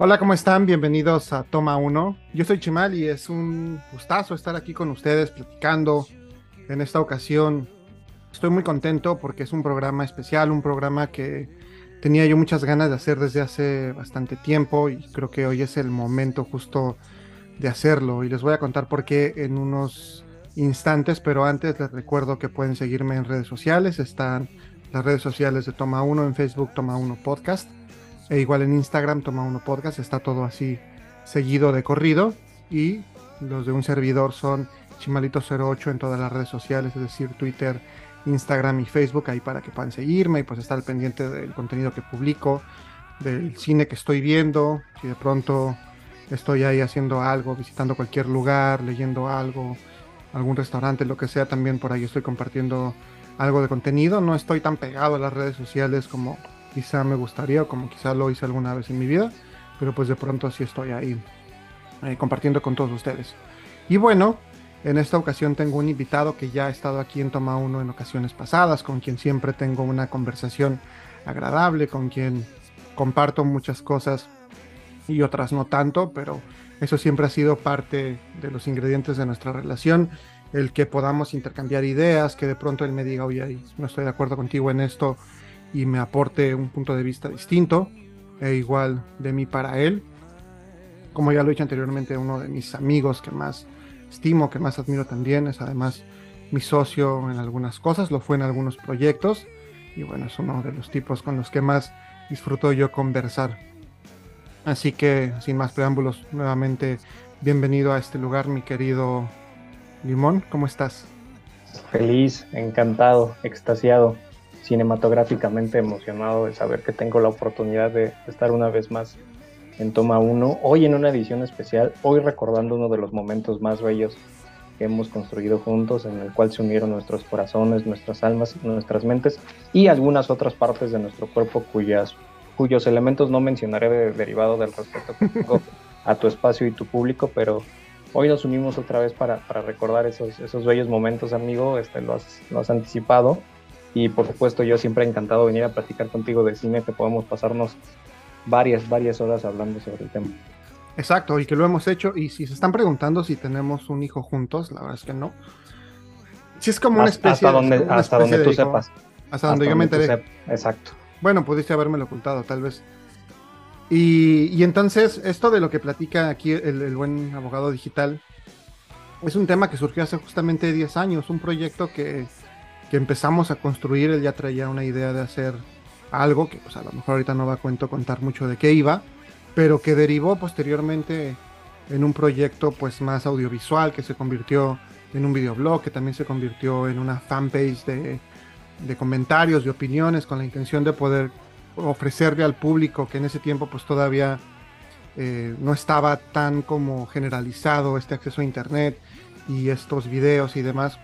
Hola, ¿cómo están? Bienvenidos a Toma 1. Yo soy Chimal y es un gustazo estar aquí con ustedes platicando. En esta ocasión estoy muy contento porque es un programa especial, un programa que tenía yo muchas ganas de hacer desde hace bastante tiempo y creo que hoy es el momento justo de hacerlo. Y les voy a contar por qué en unos instantes, pero antes les recuerdo que pueden seguirme en redes sociales. Están las redes sociales de Toma 1 en Facebook, Toma 1 Podcast e igual en Instagram, Toma Uno Podcast, está todo así seguido de corrido. Y los de un servidor son Chimalito08 en todas las redes sociales, es decir, Twitter, Instagram y Facebook, ahí para que puedan seguirme y pues estar pendiente del contenido que publico, del cine que estoy viendo, si de pronto estoy ahí haciendo algo, visitando cualquier lugar, leyendo algo, algún restaurante, lo que sea, también por ahí estoy compartiendo algo de contenido. No estoy tan pegado a las redes sociales como quizá me gustaría, como quizá lo hice alguna vez en mi vida, pero pues de pronto sí estoy ahí eh, compartiendo con todos ustedes. Y bueno, en esta ocasión tengo un invitado que ya ha estado aquí en Toma 1 en ocasiones pasadas, con quien siempre tengo una conversación agradable, con quien comparto muchas cosas y otras no tanto, pero eso siempre ha sido parte de los ingredientes de nuestra relación, el que podamos intercambiar ideas, que de pronto él me diga, oye, no estoy de acuerdo contigo en esto, y me aporte un punto de vista distinto e igual de mí para él. Como ya lo he dicho anteriormente, uno de mis amigos que más estimo, que más admiro también, es además mi socio en algunas cosas, lo fue en algunos proyectos y bueno, es uno de los tipos con los que más disfruto yo conversar. Así que, sin más preámbulos, nuevamente bienvenido a este lugar, mi querido Limón, ¿cómo estás? Feliz, encantado, extasiado cinematográficamente emocionado de saber que tengo la oportunidad de estar una vez más en Toma 1, hoy en una edición especial, hoy recordando uno de los momentos más bellos que hemos construido juntos, en el cual se unieron nuestros corazones, nuestras almas, nuestras mentes y algunas otras partes de nuestro cuerpo cuyas, cuyos elementos no mencionaré de, derivado del respeto que tengo a tu espacio y tu público, pero hoy nos unimos otra vez para, para recordar esos, esos bellos momentos, amigo, este, lo, has, lo has anticipado y por supuesto, yo siempre he encantado venir a platicar contigo de cine, que podemos pasarnos varias, varias horas hablando sobre el tema. Exacto, y que lo hemos hecho. Y si se están preguntando si tenemos un hijo juntos, la verdad es que no. Si es como una especie hasta donde, hasta donde tú sepas. Hasta donde yo me enteré. Exacto. Bueno, pudiste haberme ocultado, tal vez. Y, y, entonces, esto de lo que platica aquí el, el, buen abogado digital es un tema que surgió hace justamente 10 años, un proyecto que que empezamos a construir, él ya traía una idea de hacer algo, que pues a lo mejor ahorita no va a cuento contar mucho de qué iba, pero que derivó posteriormente en un proyecto pues más audiovisual que se convirtió en un videoblog, que también se convirtió en una fanpage de, de comentarios, de opiniones, con la intención de poder ofrecerle al público que en ese tiempo pues todavía eh, no estaba tan como generalizado este acceso a internet y estos videos y demás,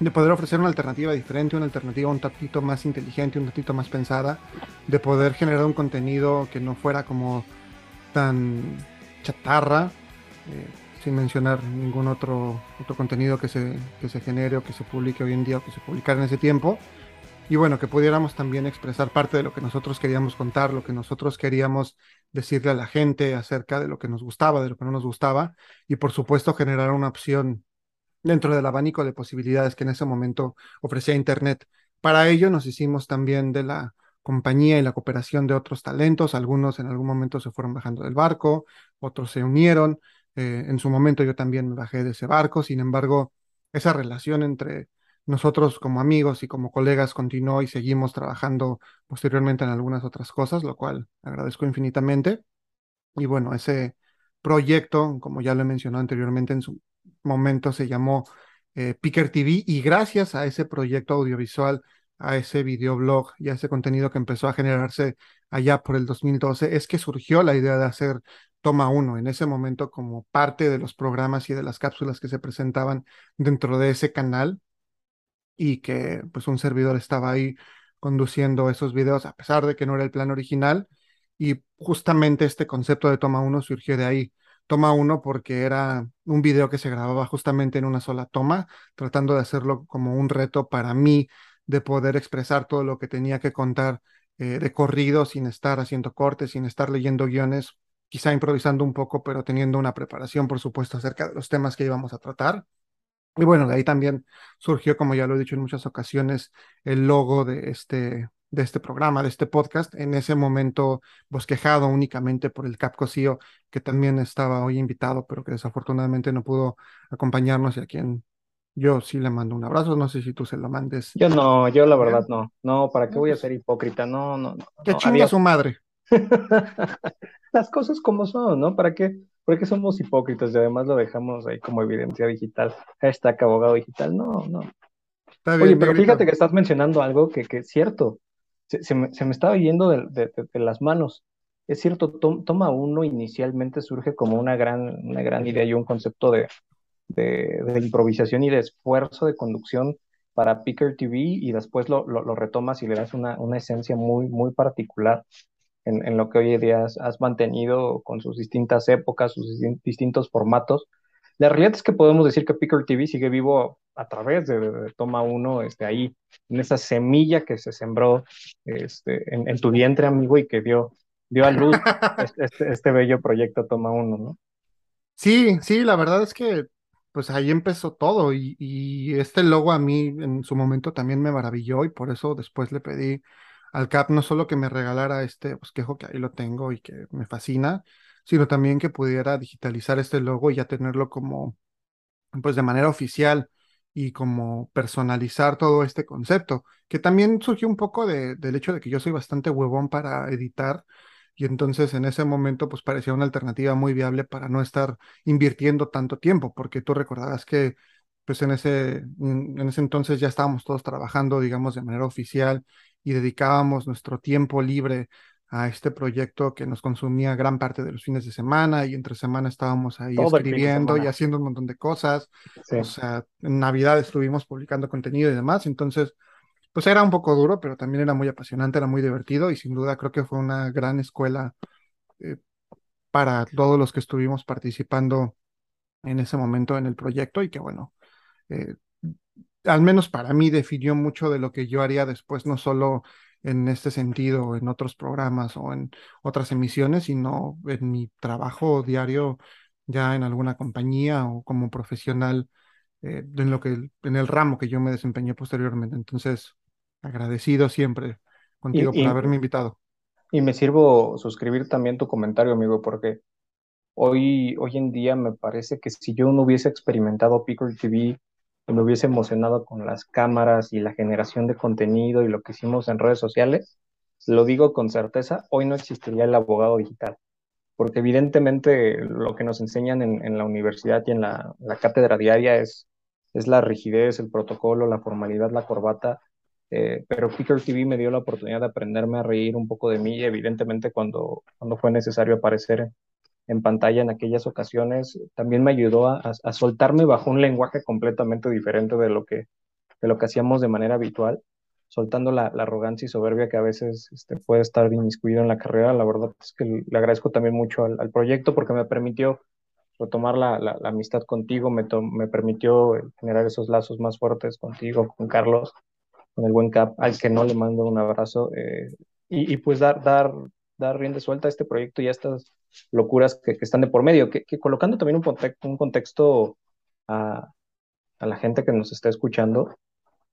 de poder ofrecer una alternativa diferente, una alternativa un tantito más inteligente, un tantito más pensada, de poder generar un contenido que no fuera como tan chatarra, eh, sin mencionar ningún otro, otro contenido que se, que se genere o que se publique hoy en día o que se publicara en ese tiempo. Y bueno, que pudiéramos también expresar parte de lo que nosotros queríamos contar, lo que nosotros queríamos decirle a la gente acerca de lo que nos gustaba, de lo que no nos gustaba, y por supuesto generar una opción dentro del abanico de posibilidades que en ese momento ofrecía Internet. Para ello nos hicimos también de la compañía y la cooperación de otros talentos. Algunos en algún momento se fueron bajando del barco, otros se unieron. Eh, en su momento yo también me bajé de ese barco. Sin embargo, esa relación entre nosotros como amigos y como colegas continuó y seguimos trabajando posteriormente en algunas otras cosas, lo cual agradezco infinitamente. Y bueno, ese proyecto, como ya lo he mencionado anteriormente en su momento se llamó eh, Picker TV y gracias a ese proyecto audiovisual, a ese videoblog y a ese contenido que empezó a generarse allá por el 2012, es que surgió la idea de hacer Toma 1 en ese momento como parte de los programas y de las cápsulas que se presentaban dentro de ese canal y que pues un servidor estaba ahí conduciendo esos videos a pesar de que no era el plan original y justamente este concepto de Toma 1 surgió de ahí toma uno porque era un video que se grababa justamente en una sola toma, tratando de hacerlo como un reto para mí de poder expresar todo lo que tenía que contar eh, de corrido sin estar haciendo cortes, sin estar leyendo guiones quizá improvisando un poco, pero teniendo una preparación, por supuesto, acerca de los temas que íbamos a tratar. Y bueno, de ahí también surgió, como ya lo he dicho en muchas ocasiones, el logo de este, de este programa, de este podcast, en ese momento bosquejado únicamente por el Capcosío, que también estaba hoy invitado, pero que desafortunadamente no pudo acompañarnos y a quien yo sí le mando un abrazo, no sé si tú se lo mandes. Yo no, yo la verdad no, no, ¿para qué voy a pues ser hipócrita? No, no, no. Que chinga su madre. Las cosas como son, ¿no? ¿Para qué? porque somos hipócritas y además lo dejamos ahí como evidencia digital. Hashtag abogado digital. No, no. Oye, pero fíjate que estás mencionando algo que, que es cierto. Se, me, se, me, estaba yendo de, de, las manos. Es cierto, Toma Uno inicialmente surge como una gran, una gran idea y un concepto de, improvisación y de esfuerzo de conducción para Picker TV y después lo, lo, retomas y le das una, una esencia muy, muy particular en, lo que hoy en día has, mantenido con sus distintas épocas, sus distintos formatos. La realidad es que podemos decir que Picker TV sigue vivo a través de, Toma 1, este, ahí, en esa semilla que se sembró este, en, tu vientre, amigo, y que dio, dio a luz este, este, este, bello proyecto Toma 1, ¿no? Sí, sí, la verdad es que pues ahí empezó todo y, y, este logo a mí en su momento también me maravilló y por eso después le pedí al CAP no solo que me regalara este bosquejo que ahí lo tengo y que me fascina, sino también que pudiera digitalizar este logo y ya tenerlo como, pues de manera oficial y como personalizar todo este concepto, que también surgió un poco de, del hecho de que yo soy bastante huevón para editar y entonces en ese momento pues parecía una alternativa muy viable para no estar invirtiendo tanto tiempo, porque tú recordarás que pues en ese, en ese entonces ya estábamos todos trabajando, digamos, de manera oficial y dedicábamos nuestro tiempo libre a este proyecto que nos consumía gran parte de los fines de semana y entre semana estábamos ahí escribiendo y haciendo un montón de cosas. O sea, en Navidad estuvimos publicando contenido y demás, entonces, pues era un poco duro, pero también era muy apasionante, era muy divertido y sin duda creo que fue una gran escuela eh, para todos los que estuvimos participando en ese momento en el proyecto y que bueno, eh, al menos para mí, definió mucho de lo que yo haría después, no solo en este sentido, en otros programas o en otras emisiones, sino en mi trabajo diario ya en alguna compañía o como profesional eh, en lo que en el ramo que yo me desempeñé posteriormente. Entonces, agradecido siempre contigo por haberme invitado. Y me sirvo suscribir también tu comentario, amigo, porque hoy, hoy en día me parece que si yo no hubiese experimentado Picker TV me hubiese emocionado con las cámaras y la generación de contenido y lo que hicimos en redes sociales, lo digo con certeza, hoy no existiría el abogado digital, porque evidentemente lo que nos enseñan en, la universidad y en la, cátedra diaria es, es la rigidez, el protocolo, la formalidad, la corbata, eh, pero Picker TV me dio la oportunidad de aprenderme a reír un poco de mí evidentemente cuando, cuando fue necesario aparecer en pantalla en aquellas ocasiones, también me ayudó a, soltarme bajo un lenguaje completamente diferente de lo que, de lo que hacíamos de manera habitual, soltando la, arrogancia y soberbia que a veces este, puede estar inmiscuido en la carrera. La verdad es que le agradezco también mucho al, proyecto porque me permitió retomar la, la, amistad contigo, me, me permitió generar esos lazos más fuertes contigo, con Carlos, con el buen Cap, al que no le mando un abrazo, eh, y, y, pues dar, dar, dar rienda suelta a este proyecto y a estas locuras que, están de por medio, que, colocando también un, contexto a, la gente que nos está escuchando,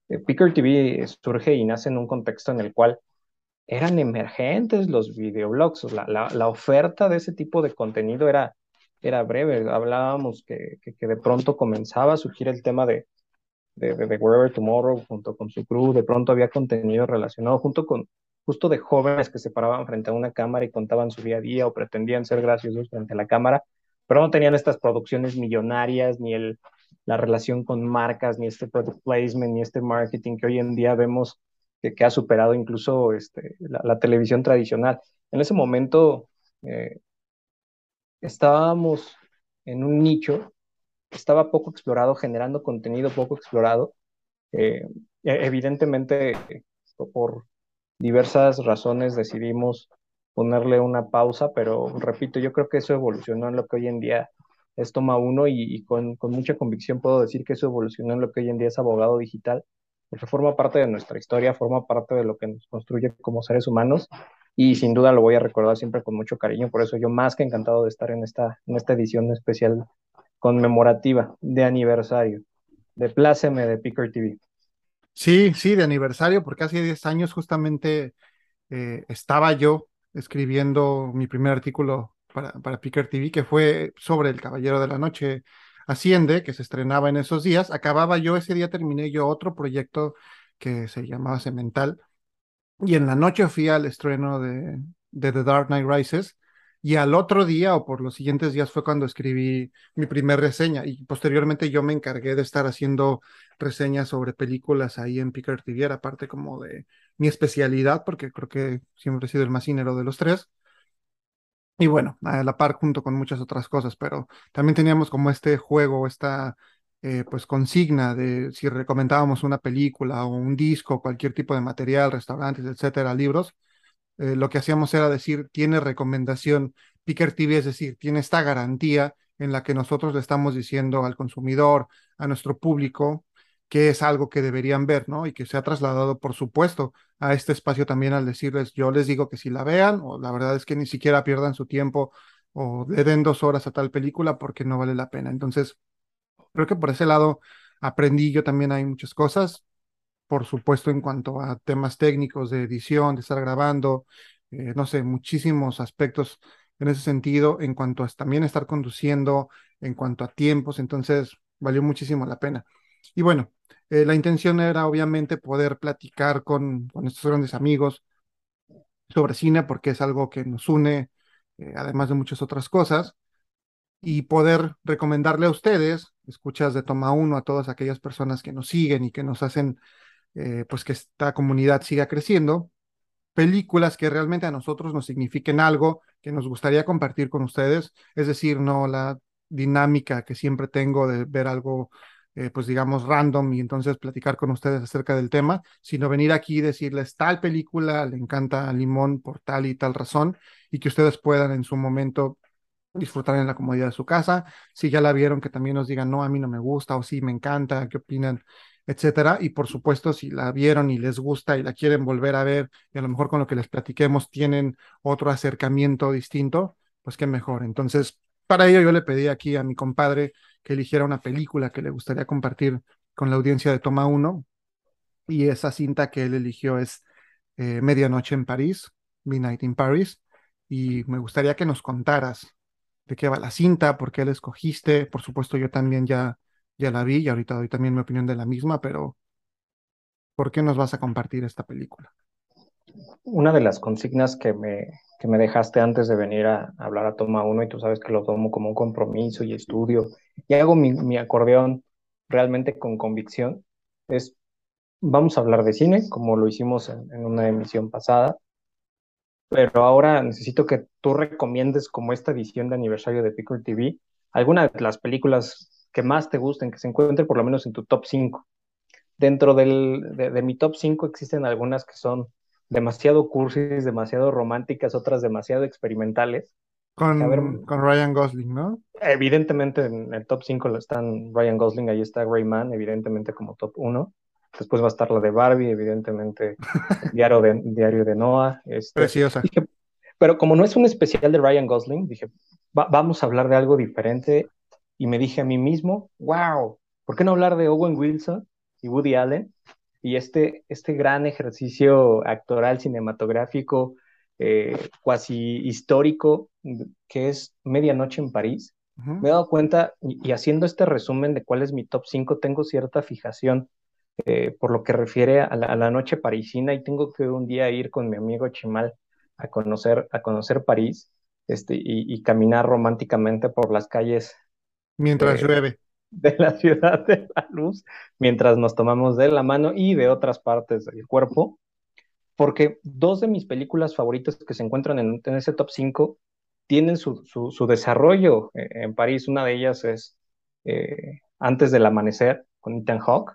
eh, Picker TV surge y nace en un contexto en el cual eran emergentes los videoblogs, la, la, oferta de ese tipo de contenido era, era breve, hablábamos que, que, de pronto comenzaba a surgir el tema de, de, de, Wherever Tomorrow junto con su crew, de pronto había contenido relacionado junto con, justo de jóvenes que se paraban frente a una cámara y contaban su día a día o pretendían ser graciosos frente a la cámara, pero no tenían estas producciones millonarias, ni el, la relación con marcas, ni este product placement, ni este marketing que hoy en día vemos que, que ha superado incluso este, la, televisión tradicional. En ese momento eh, estábamos en un nicho, estaba poco explorado, generando contenido poco explorado. Eh, e, evidentemente, por diversas razones decidimos ponerle una pausa, pero repito, yo creo que eso evolucionó en lo que hoy en día es Toma Uno y, con, mucha convicción puedo decir que eso evolucionó en lo que hoy en día es abogado digital, porque forma parte de nuestra historia, forma parte de lo que nos construye como seres humanos y sin duda lo voy a recordar siempre con mucho cariño, por eso yo más que encantado de estar en esta, en esta edición especial conmemorativa de aniversario de Pláceme de Picker TV. Sí, sí, de aniversario, porque hace 10 años justamente eh, estaba yo escribiendo mi primer artículo para, para Picker TV, que fue sobre El Caballero de la Noche Asciende, que se estrenaba en esos días. Acababa yo, ese día terminé yo otro proyecto que se llamaba Cemental, y en la noche fui al estreno de, de The Dark Knight Rises, y al otro día o por los siguientes días fue cuando escribí mi primer reseña y posteriormente yo me encargué de estar haciendo reseñas sobre películas ahí en Picker TV, aparte como de mi especialidad, porque creo que siempre he sido el más cinero de los tres. Y bueno, a la par junto con muchas otras cosas, pero también teníamos como este juego, esta eh, pues consigna de si recomendábamos una película o un disco, cualquier tipo de material, restaurantes, etcétera, libros, eh, lo que hacíamos era decir, tiene recomendación Picker TV, es decir, tiene esta garantía en la que nosotros le estamos diciendo al consumidor, a nuestro público, que es algo que deberían ver, ¿no? Y que se ha trasladado, por supuesto, a este espacio también al decirles, yo les digo que si la vean, o la verdad es que ni siquiera pierdan su tiempo o le den dos horas a tal película porque no vale la pena. Entonces, creo que por ese lado aprendí yo también hay muchas cosas por supuesto, en cuanto a temas técnicos de edición, de estar grabando, eh, no sé, muchísimos aspectos en ese sentido, en cuanto a también estar conduciendo, en cuanto a tiempos, entonces valió muchísimo la pena. Y bueno, eh, la intención era obviamente poder platicar con, con estos grandes amigos sobre cine, porque es algo que nos une, eh, además de muchas otras cosas, y poder recomendarle a ustedes, escuchas de Toma Uno, a todas aquellas personas que nos siguen y que nos hacen eh, pues que esta comunidad siga creciendo, películas que realmente a nosotros nos signifiquen algo, que nos gustaría compartir con ustedes, es decir, no la dinámica que siempre tengo de ver algo, eh, pues digamos, random y entonces platicar con ustedes acerca del tema, sino venir aquí y decirles tal película, le encanta a Limón por tal y tal razón, y que ustedes puedan en su momento disfrutar en la comodidad de su casa. Si ya la vieron, que también nos digan, no, a mí no me gusta o sí, me encanta, ¿qué opinan? Etcétera. Y por supuesto, si la vieron y les gusta y la quieren volver a ver, y a lo mejor con lo que les platiquemos tienen otro acercamiento distinto, pues qué mejor. Entonces, para ello yo le pedí aquí a mi compadre que eligiera una película que le gustaría compartir con la audiencia de Toma 1. Y esa cinta que él eligió es eh, Medianoche en París, Midnight in Paris. Y me gustaría que nos contaras de qué va la cinta, por qué la escogiste. Por supuesto, yo también ya ya la vi y ahorita doy también mi opinión de la misma, pero ¿por qué nos vas a compartir esta película? Una de las consignas que me, que me dejaste antes de venir a, hablar a Toma 1, y tú sabes que lo tomo como un compromiso y estudio, y hago mi, acordeón realmente con convicción, es, vamos a hablar de cine, como lo hicimos en, en una emisión pasada, pero ahora necesito que tú recomiendes como esta edición de aniversario de Pickle TV alguna de las películas que más te gusten, que se encuentren por lo menos en tu top 5. Dentro del, de, mi top 5 existen algunas que son demasiado cursis, demasiado románticas, otras demasiado experimentales. Con, con Ryan Gosling, ¿no? Evidentemente en el top 5 están Ryan Gosling, ahí está Rayman, evidentemente como top 1. Después va a estar la de Barbie, evidentemente Diario de, Diario de Noah. Este, Preciosa. pero como no es un especial de Ryan Gosling, dije, vamos a hablar de algo diferente y me dije a mí mismo, wow, ¿por qué no hablar de Owen Wilson y Woody Allen? Y este, este gran ejercicio actoral cinematográfico, eh, cuasi histórico, que es Medianoche en París. Me he dado cuenta, y, haciendo este resumen de cuál es mi top 5, tengo cierta fijación eh, por lo que refiere a la, noche parisina y tengo que un día ir con mi amigo Chimal a conocer, a conocer París este, y, y, caminar románticamente por las calles Mientras llueve. De la ciudad de la luz, mientras nos tomamos de la mano y de otras partes del cuerpo, porque dos de mis películas favoritas que se encuentran en, ese top 5 tienen su, su, desarrollo eh, en París. Una de ellas es eh, Antes del Amanecer, con Ethan Hawke,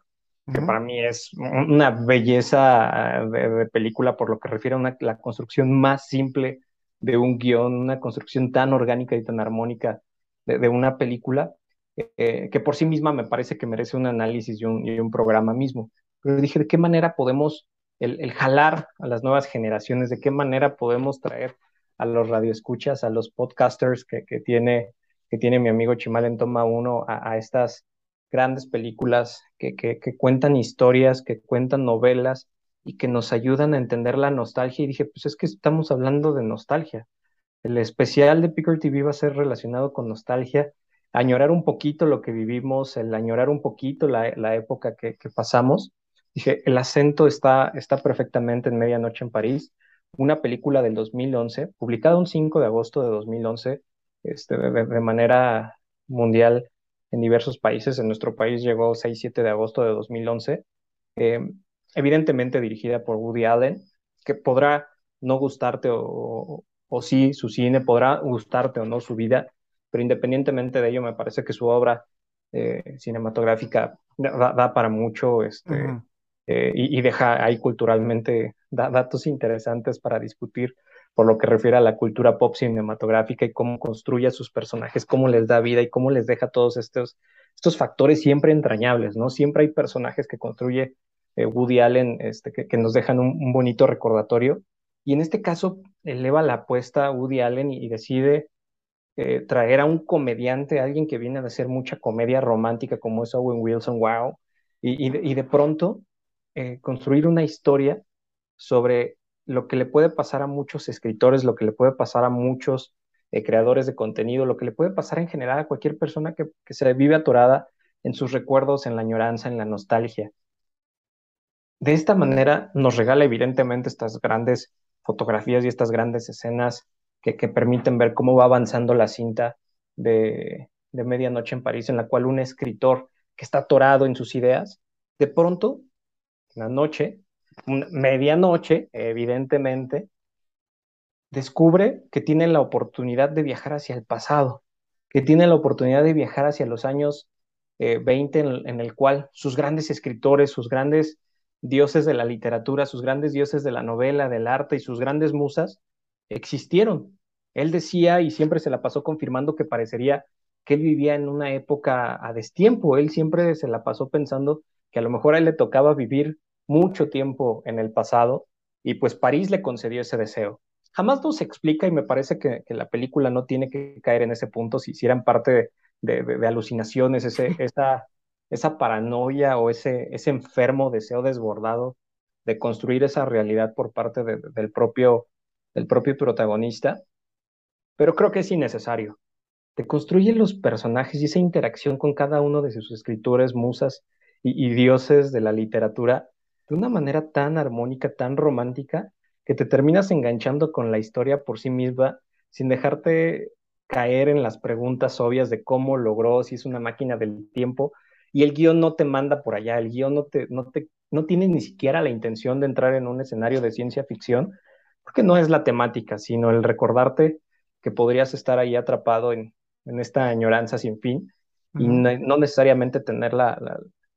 que para mí es una belleza eh, de, película por lo que refiere a la construcción más simple de un guion, una construcción tan orgánica y tan armónica de, una película eh, que por sí misma me parece que merece un análisis y un, programa mismo. Pero dije, ¿de qué manera podemos el, jalar a las nuevas generaciones, de qué manera podemos traer a los radioescuchas, a los podcasters que, tiene, que tiene mi amigo Chimal en Toma 1, a, estas grandes películas que, que, cuentan historias, que cuentan novelas y que nos ayudan a entender la nostalgia. Y dije, pues es que estamos hablando de nostalgia. El especial de Picker TV va a ser relacionado con nostalgia, añorar un poquito lo que vivimos, el añorar un poquito la, la época que, que pasamos Dije, el acento está, está perfectamente en Medianoche en París, una película del 2011, publicada un 5 de agosto de 2011, este, de, manera mundial en diversos países. En nuestro país llegó 6-7 de agosto de 2011. Eh, evidentemente dirigida por Woody Allen, que podrá no gustarte o, o, sí su cine, podrá gustarte o no su vida, pero independientemente de ello, me parece que su obra eh, cinematográfica da, para mucho. Este, eh, y, deja ahí culturalmente datos interesantes para discutir por lo que refiere a la cultura pop cinematográfica y cómo construye a sus personajes, cómo les da vida y cómo les deja todos estos, estos factores siempre entrañables, ¿no? Siempre hay personajes que construye eh, Woody Allen este, que, nos dejan un, bonito recordatorio. Y en este caso eleva la apuesta a Woody Allen y, decide eh, traer a un comediante, alguien que viene a hacer mucha comedia romántica como es Owen Wilson, wow. Y, de pronto eh, construir una historia sobre lo que le puede pasar a muchos escritores, lo que le puede pasar a muchos eh, creadores de contenido, lo que le puede pasar en general a cualquier persona que, se vive atorada en sus recuerdos, en la añoranza, en la nostalgia. De esta manera nos regala evidentemente estas grandes fotografías y estas grandes escenas que, permiten ver cómo va avanzando la cinta de, de Medianoche en París, en la cual un escritor que está atorado en sus ideas, de pronto la noche, medianoche, evidentemente, descubre que tiene la oportunidad de viajar hacia el pasado, que tiene la oportunidad de viajar hacia los años 20 eh, en, el cual sus grandes escritores, sus grandes dioses de la literatura, sus grandes dioses de la novela, del arte y sus grandes musas existieron. Él decía y siempre se la pasó confirmando que parecería que él vivía en una época a destiempo. Él siempre se la pasó pensando que a lo mejor a él le tocaba vivir mucho tiempo en el pasado y pues París le concedió ese deseo. Jamás nos explica y me parece que, la película no tiene que caer en ese punto si hicieran parte de, alucinaciones, ese, esa, esa paranoia o ese, ese enfermo deseo desbordado de construir esa realidad por parte del, propio, del propio protagonista, pero creo que es innecesario. Te construyen los personajes y esa interacción con cada uno de sus escritores, musas, y, dioses de la literatura de una manera tan armónica, tan romántica, que te terminas enganchando con la historia por sí misma sin dejarte caer en las preguntas obvias de cómo logró, si es una máquina del tiempo, y el guion no te manda por allá, el guion no, te, no, te, no tiene ni siquiera la intención de entrar en un escenario de ciencia ficción, porque no es la temática, sino el recordarte que podrías estar ahí atrapado en, en esta añoranza sin fin y no, necesariamente tener la,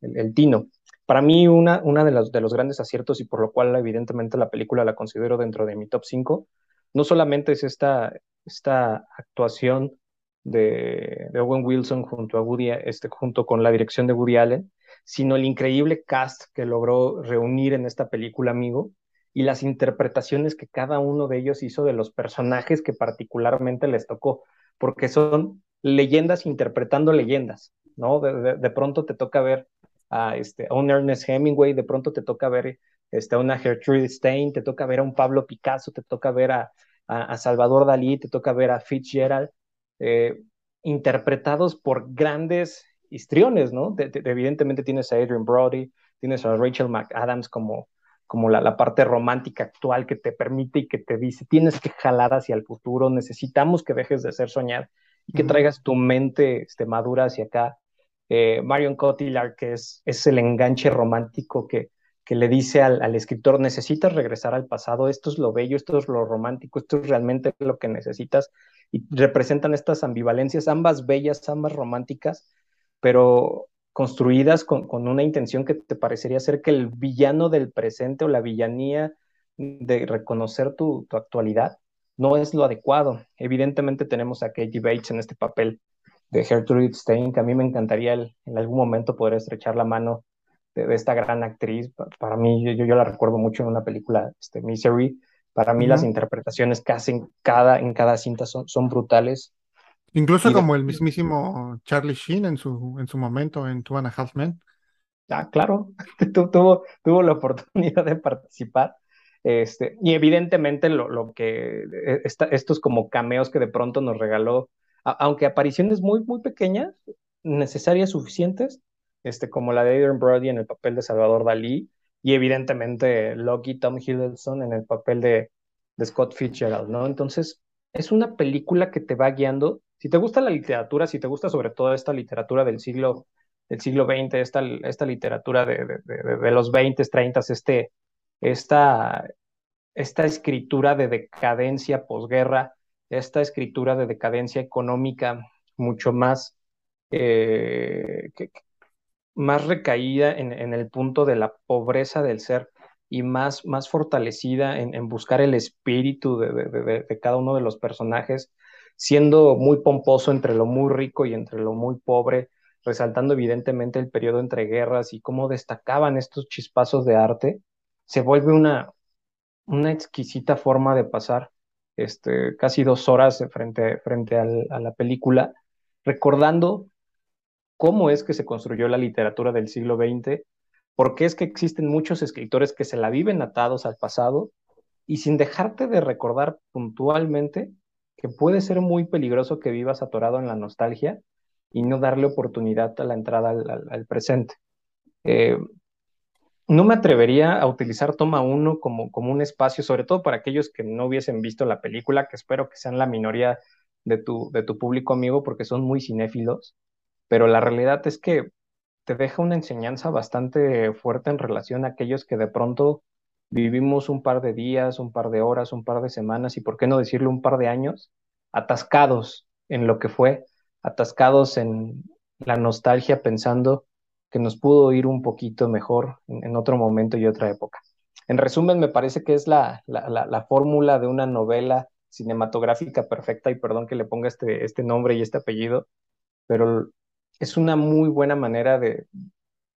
el, Tino. Para mí, una, una de, los, de los grandes aciertos y por lo cual evidentemente la película la considero dentro de mi top 5, no solamente es esta, esta actuación de, Owen Wilson junto, a Woody, este, junto con la dirección de Woody Allen, sino el increíble cast que logró reunir en esta película, amigo, y las interpretaciones que cada uno de ellos hizo de los personajes que particularmente les tocó, porque son leyendas interpretando leyendas, ¿no? de pronto te toca ver a, este, un Ernest Hemingway, de pronto te toca ver este, a una Gertrude Stein, te toca ver a un Pablo Picasso, te toca ver a, a, Salvador Dalí, te toca ver a Fitzgerald, eh, interpretados por grandes histriones, ¿no? evidentemente tienes a Adrian Brody, tienes a Rachel McAdams como, como la, la, parte romántica actual que te permite y que te dice, tienes que jalar hacia el futuro, necesitamos que dejes de ser soñar y que traigas tu mente este, madura hacia acá. Eh, Marion Cotillard, que es, es el enganche romántico que, que le dice al, al, escritor, necesitas regresar al pasado, esto es lo bello, esto es lo romántico, esto es realmente lo que necesitas, y representan estas ambivalencias, ambas bellas, ambas románticas, pero construidas con, con una intención que te parecería ser que el villano del presente o la villanía de reconocer tu, tu actualidad no es lo adecuado. Evidentemente tenemos a Katie Bates en este papel de Gertrude Stein, que a mí me encantaría en algún momento poder estrechar la mano de, esta gran actriz. Para mí, yo, yo, la recuerdo mucho en una película, este, Misery. Para mí las interpretaciones que hacen cada, en cada cinta son, son brutales. Incluso como el mismísimo Charlie Sheen en su, en su momento en Two and a Half Men. Ah, claro, tuvo, tuvo la oportunidad de participar. Este, y evidentemente lo, lo que e, estos como cameos que de pronto nos regaló, aunque apariciones muy, muy pequeñas, necesarias, suficientes, este, como la de Adrian Brody en el papel de Salvador Dalí, y evidentemente Loki, Tom Hiddleston en el papel de, de Scott Fitzgerald, ¿no? Entonces, es una película que te va guiando. Si te gusta la literatura, si te gusta sobre todo esta literatura del siglo, del siglo XX, esta, esta literatura de, de, de los 20, 30, este, esta, esta escritura de decadencia posguerra, esta escritura de decadencia económica mucho más, eh, más recaída en, en, el punto de la pobreza del ser y más, más fortalecida en, en buscar el espíritu de, de, de, cada uno de los personajes, siendo muy pomposo entre lo muy rico y entre lo muy pobre, resaltando evidentemente el periodo entre guerras y cómo destacaban estos chispazos de arte se vuelve una, una exquisita forma de pasar este, casi dos horas frente, frente a la película, recordando cómo es que se construyó la literatura del siglo XX, por qué es que existen muchos escritores que se la viven atados al pasado y sin dejarte de recordar puntualmente que puede ser muy peligroso que vivas atorado en la nostalgia y no darle oportunidad a la entrada al, presente. Eh, no me atrevería a utilizar Toma 1 como, como un espacio, sobre todo para aquellos que no hubiesen visto la película, que espero que sean la minoría de tu, de tu público amigo porque son muy cinéfilos, pero la realidad es que te deja una enseñanza bastante fuerte en relación a aquellos que de pronto vivimos un par de días, un par de horas, un par de semanas y, por qué no decirlo, un par de años, atascados en lo que fue, atascados en la nostalgia pensando que nos pudo ir un poquito mejor en, otro momento y otra época. En resumen, me parece que es la, la, la, fórmula de una novela cinematográfica perfecta, y perdón que le ponga este, este nombre y este apellido, pero es una muy buena manera de,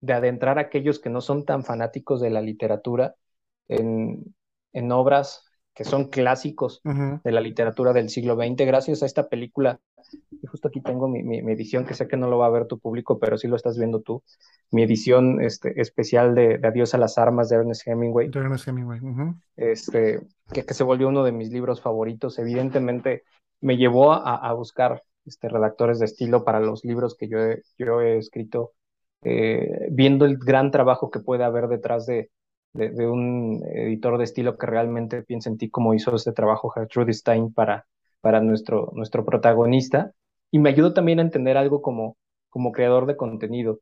de adentrar a aquellos que no son tan fanáticos de la literatura en, en obras que son clásicos de la literatura del siglo XX, gracias a esta película. Y justo aquí tengo mi, mi, edición, que sé que no lo va a ver tu público, pero sí lo estás viendo tú. Mi edición este, especial de, de Adiós a las armas de Ernest Hemingway. De Ernest Hemingway. este, que, que, se volvió uno de mis libros favoritos. Evidentemente me llevó a, a buscar este, redactores de estilo para los libros que yo he, yo he escrito, eh, viendo el gran trabajo que puede haber detrás de, de, un editor de estilo que realmente piensa en ti como hizo este trabajo Gertrude Stein para, para nuestro, nuestro protagonista. Y me ayudó también a entender algo como, como creador de contenido.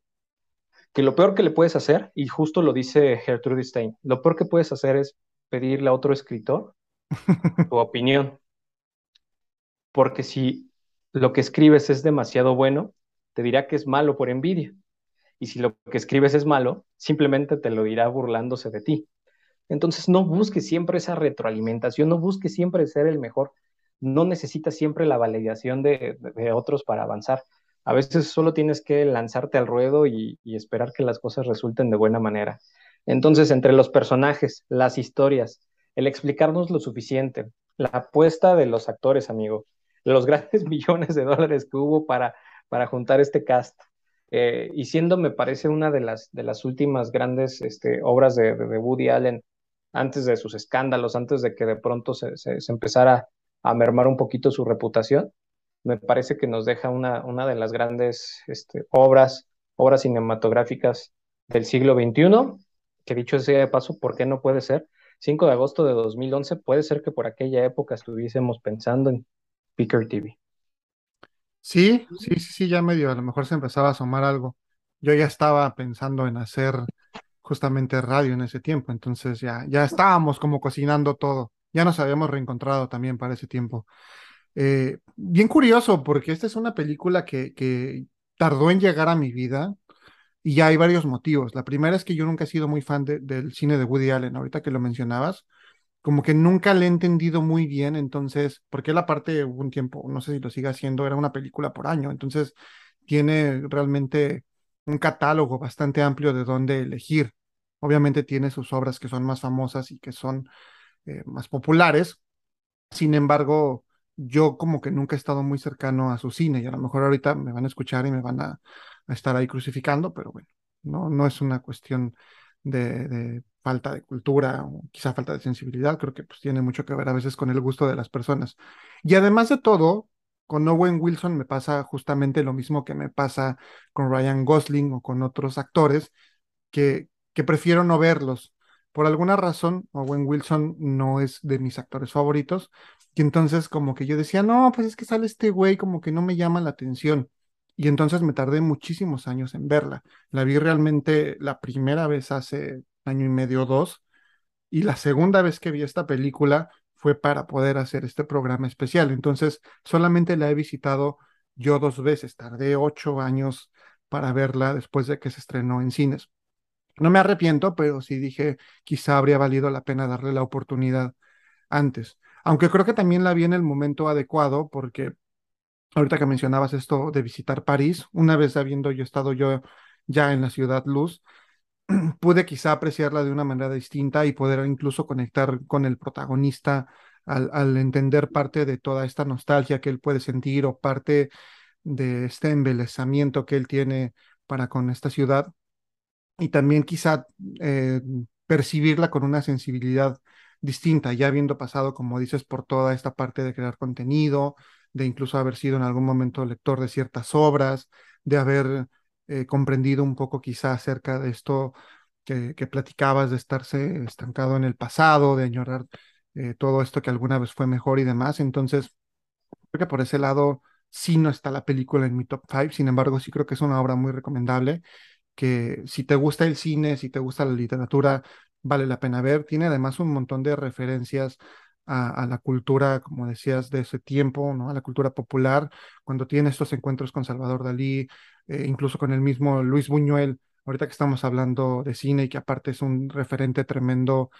Que lo peor que le puedes hacer, y justo lo dice Gertrude Stein, lo peor que puedes hacer es pedirle a otro escritor tu opinión. Porque si lo que escribes es demasiado bueno, te dirá que es malo por envidia y si lo que escribes es malo, simplemente te lo dirá burlándose de ti. Entonces no busques siempre esa retroalimentación, no busques siempre ser el mejor, no necesitas siempre la validación de, otros para avanzar. A veces solo tienes que lanzarte al ruedo y esperar que las cosas resulten de buena manera. Entonces, entre los personajes, las historias, el explicarnos lo suficiente, la apuesta de los actores, amigo, los grandes millones de dólares que hubo para, para juntar este cast, eh, y siendo, me parece, una de las, de las últimas grandes este, obras de, de, Woody Allen, antes de sus escándalos, antes de que de pronto se, empezara a mermar un poquito su reputación, me parece que nos deja una, una de las grandes este, obras, obras cinematográficas del siglo XXI, que dicho sea de paso, ¿por qué no puede ser? 5 de agosto de 2011, puede ser que por aquella época estuviésemos pensando en Picker TV. Sí, sí, sí, sí, ya medio, a lo mejor se empezaba a asomar algo. Yo ya estaba pensando en hacer justamente radio en ese tiempo, entonces ya, ya estábamos como cocinando todo. Ya nos habíamos reencontrado también para ese tiempo. Eh, bien curioso, porque esta es una película que, que tardó en llegar a mi vida y ya hay varios motivos. La primera es que yo nunca he sido muy fan de, del cine de Woody Allen, ahorita que lo mencionabas como que nunca le he entendido muy bien, entonces, porque la parte hubo un tiempo, no sé si lo sigue haciendo, era una película por año, entonces tiene realmente un catálogo bastante amplio de dónde elegir. Obviamente tiene sus obras que son más famosas y que son eh, más populares. Sin embargo, yo como que nunca he estado muy cercano a su cine y a lo mejor ahorita me van a escuchar y me van a, estar ahí crucificando, pero bueno, no, no es una cuestión de, falta de cultura o quizá falta de sensibilidad, creo que pues tiene mucho que ver a veces con el gusto de las personas. Y además de todo, con Owen Wilson me pasa justamente lo mismo que me pasa con Ryan Gosling o con otros actores que, que prefiero no verlos. Por alguna razón, Owen Wilson no es de mis actores favoritos, y entonces como que yo decía, no, pues es que sale este güey, como que no me llama la atención. Y entonces me tardé muchísimos años en verla. La vi realmente la primera vez hace año y medio dos, y la segunda vez que vi esta película fue para poder hacer este programa especial. Entonces solamente la he visitado yo dos veces. Tardé ocho años para verla después de que se estrenó en cines. No me arrepiento, pero sí dije, quizá habría valido la pena darle la oportunidad antes. Aunque creo que también la vi en el momento adecuado, porque ahorita que mencionabas esto de visitar París, una vez habiendo yo estado yo ya en la ciudad luz, pude quizá apreciarla de una manera distinta y poder incluso conectar con el protagonista al, entender parte de toda esta nostalgia que él puede sentir o parte de este embelezamiento que él tiene para con esta ciudad. Y también quizá eh, percibirla con una sensibilidad distinta, ya habiendo pasado, como dices, por toda esta parte de crear contenido, de incluso haber sido en algún momento lector de ciertas obras, de haber eh, comprendido un poco quizá acerca de esto que, platicabas, de estarse estancado en el pasado, de añorar eh, todo esto que alguna vez fue mejor y demás. Entonces, creo que por ese lado sí no está la película en mi top 5, sin embargo, sí creo que es una obra muy recomendable que si te gusta el cine, si te gusta la literatura, vale la pena ver. Tiene además un montón de referencias a, la cultura, como decías, de ese tiempo, ¿no? A la cultura popular, cuando tiene estos encuentros con Salvador Dalí, eh, incluso con el mismo Luis Buñuel, ahorita que estamos hablando de cine y que aparte es un referente tremendo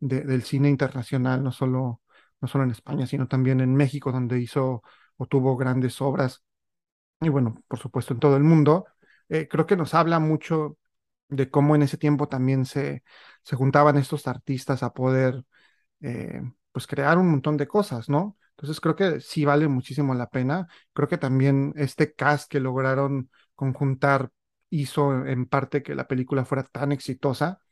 del cine internacional, no solo, no solo en España, sino también en México, donde hizo o tuvo grandes obras, y bueno, por supuesto en todo el mundo. Eh, creo que nos habla mucho de cómo en ese tiempo también se, se juntaban estos artistas a poder eh, pues crear un montón de cosas, ¿no? Entonces creo que sí vale muchísimo la pena. Creo que también este cast que lograron conjuntar hizo en parte que la película fuera tan exitosa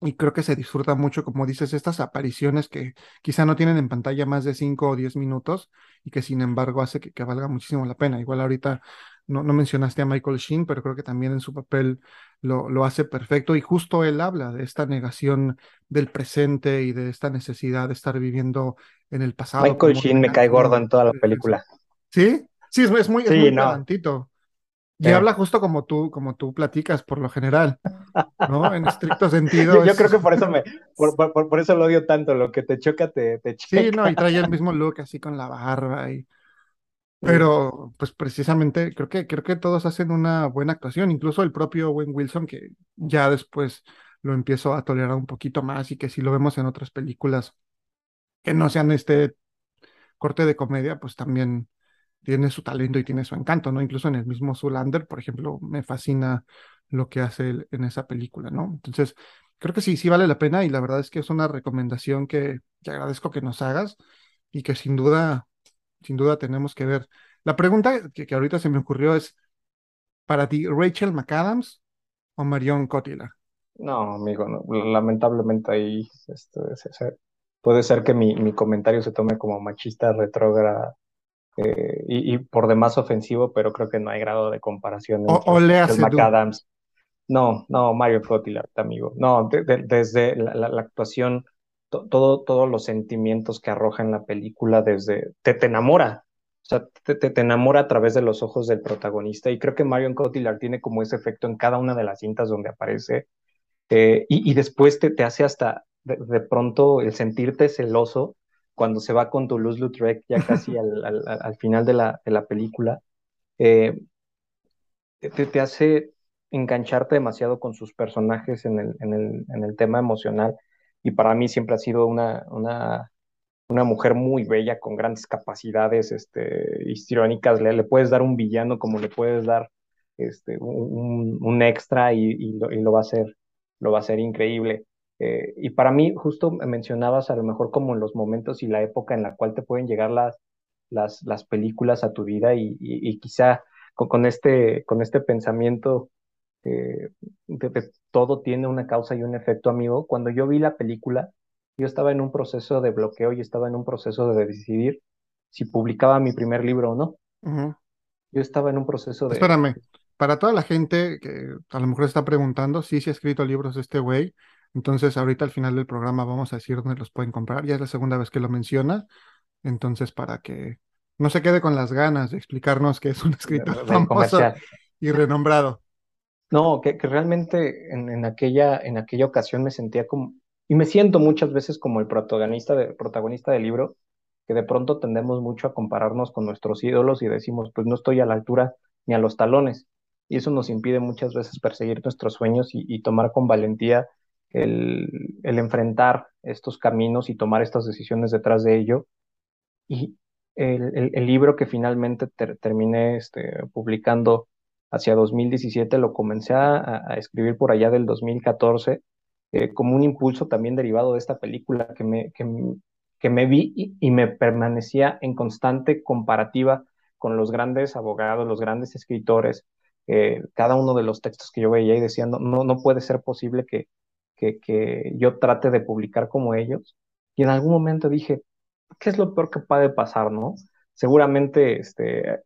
y creo que se disfruta mucho, como dices, estas apariciones que quizá no tienen en pantalla más de 5 o 10 minutos y que sin embargo hace que, valga muchísimo la pena. Igual ahorita no, no, mencionaste a Michael Sheen, pero creo que también en su papel lo, lo hace perfecto y justo él habla de esta negación del presente y de esta necesidad de estar viviendo en el pasado. Michael Sheen me cae gordo en toda la película. ¿Sí? Sí, es, muy, es muy y habla justo como tú, como tú platicas por lo general, ¿no? En estricto sentido. Yo, creo que por eso me, por, eso lo odio tanto, lo que te choca te, te checa. Sí, no, y trae el mismo look así con la barba y. Pero, pues precisamente, creo que, creo que todos hacen una buena actuación, incluso el propio Wayne Wilson, que ya después lo empiezo a tolerar un poquito más y que si lo vemos en otras películas que no sean este corte de comedia, pues también tiene su talento y tiene su encanto, ¿no? Incluso en el mismo Zulander, por ejemplo, me fascina lo que hace en esa película, ¿no? Entonces, creo que sí, sí vale la pena y la verdad es que es una recomendación que te agradezco que nos hagas y que sin duda, sin duda tenemos que ver. La pregunta que, ahorita se me ocurrió es, para ti, ¿Rachel McAdams o Marion Cotillard? No, amigo, lamentablemente ahí este, puede ser que mi, mi comentario se tome como machista retrógrada eh, y, por demás ofensivo, pero creo que no hay grado de comparación. O, o le hace McAdams. No, no, Mario Cotillard, amigo. No, desde la, actuación, todo, todos los sentimientos que arroja en la película, desde te, te enamora. O sea, te, te, enamora a través de los ojos del protagonista. Y creo que Marion Cotillard tiene como ese efecto en cada una de las cintas donde aparece. Eh, y, y, después te, te hace hasta de, pronto el sentirte celoso cuando se va con Toulouse-Lautrec ya casi al, final de la, de la película, eh, te, te, hace engancharte demasiado con sus personajes en el, en el, en el tema emocional. Y para mí siempre ha sido una, una, una mujer muy bella, con grandes capacidades este, histriónicas. Le, le, puedes dar un villano como le puedes dar este, un, extra y, lo, va a hacer, lo va a hacer increíble. Eh, y para mí, justo mencionabas a lo mejor como los momentos y la época en la cual te pueden llegar las, las, las películas a tu vida y, quizá con, este, con este pensamiento de, de, todo tiene una causa y un efecto, amigo. Cuando yo vi la película, yo estaba en un proceso de bloqueo y estaba en un proceso de decidir si publicaba mi primer libro o no. Yo estaba en un proceso de... Espérame, para toda la gente que a lo mejor está preguntando, sí, sí ha escrito libros este güey, entonces ahorita al final del programa vamos a decir dónde los pueden comprar, ya es la segunda vez que lo menciona, entonces para que no se quede con las ganas de explicarnos que es un escritor famoso y renombrado. No, que, realmente en, aquella, en aquella ocasión me sentía como, y me siento muchas veces como el protagonista, protagonista del libro, que de pronto tendemos mucho a compararnos con nuestros ídolos y decimos, pues no estoy a la altura ni a los talones. Y eso nos impide muchas veces perseguir nuestros sueños y, tomar con valentía el, enfrentar estos caminos y tomar estas decisiones detrás de ello. Y el, libro que finalmente terminé este, publicando hacia 2017 lo comencé a, escribir por allá del 2014 eh, como un impulso también derivado de esta película que me, que, me vi y, me permanecía en constante comparativa con los grandes abogados, los grandes escritores, eh, cada uno de los textos que yo veía y decía, no, no, puede ser posible que, que, que, yo trate de publicar como ellos. Y en algún momento dije, ¿qué es lo peor que puede pasar, no? Seguramente este,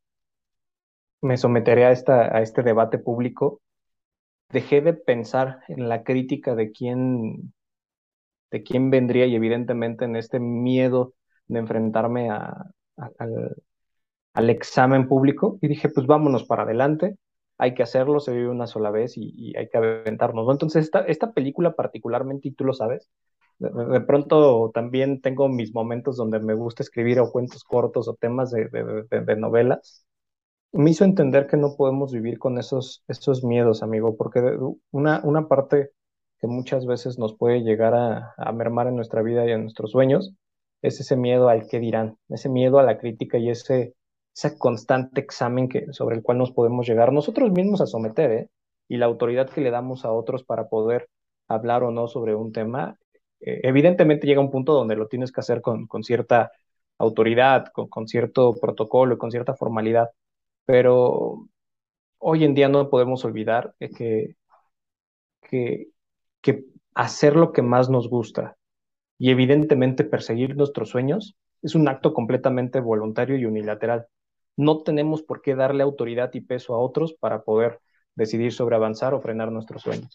me someteré a, esta, a este debate público. Dejé de pensar en la crítica de quién, de quién vendría y evidentemente en este miedo de enfrentarme a, al, examen público. Y dije, pues vámonos para adelante, hay que hacerlo, se vive una sola vez y, hay que aventarnos. Entonces, esta, esta película particularmente, y tú lo sabes, de, pronto también tengo mis momentos donde me gusta escribir o cuentos cortos o temas de, de novelas me hizo entender que no podemos vivir con esos, esos miedos, amigo, porque una, una parte que muchas veces nos puede llegar a, mermar en nuestra vida y en nuestros sueños es ese miedo al qué dirán, ese miedo a la crítica y ese, ese constante examen que, sobre el cual nos podemos llegar nosotros mismos a someter, ¿eh? y la autoridad que le damos a otros para poder hablar o no sobre un tema, eh, evidentemente llega un punto donde lo tienes que hacer con, con cierta autoridad, con, con cierto protocolo, con cierta formalidad, pero hoy en día no podemos olvidar que, que, hacer lo que más nos gusta y evidentemente perseguir nuestros sueños es un acto completamente voluntario y unilateral. No tenemos por qué darle autoridad y peso a otros para poder decidir sobre avanzar o frenar nuestros sueños.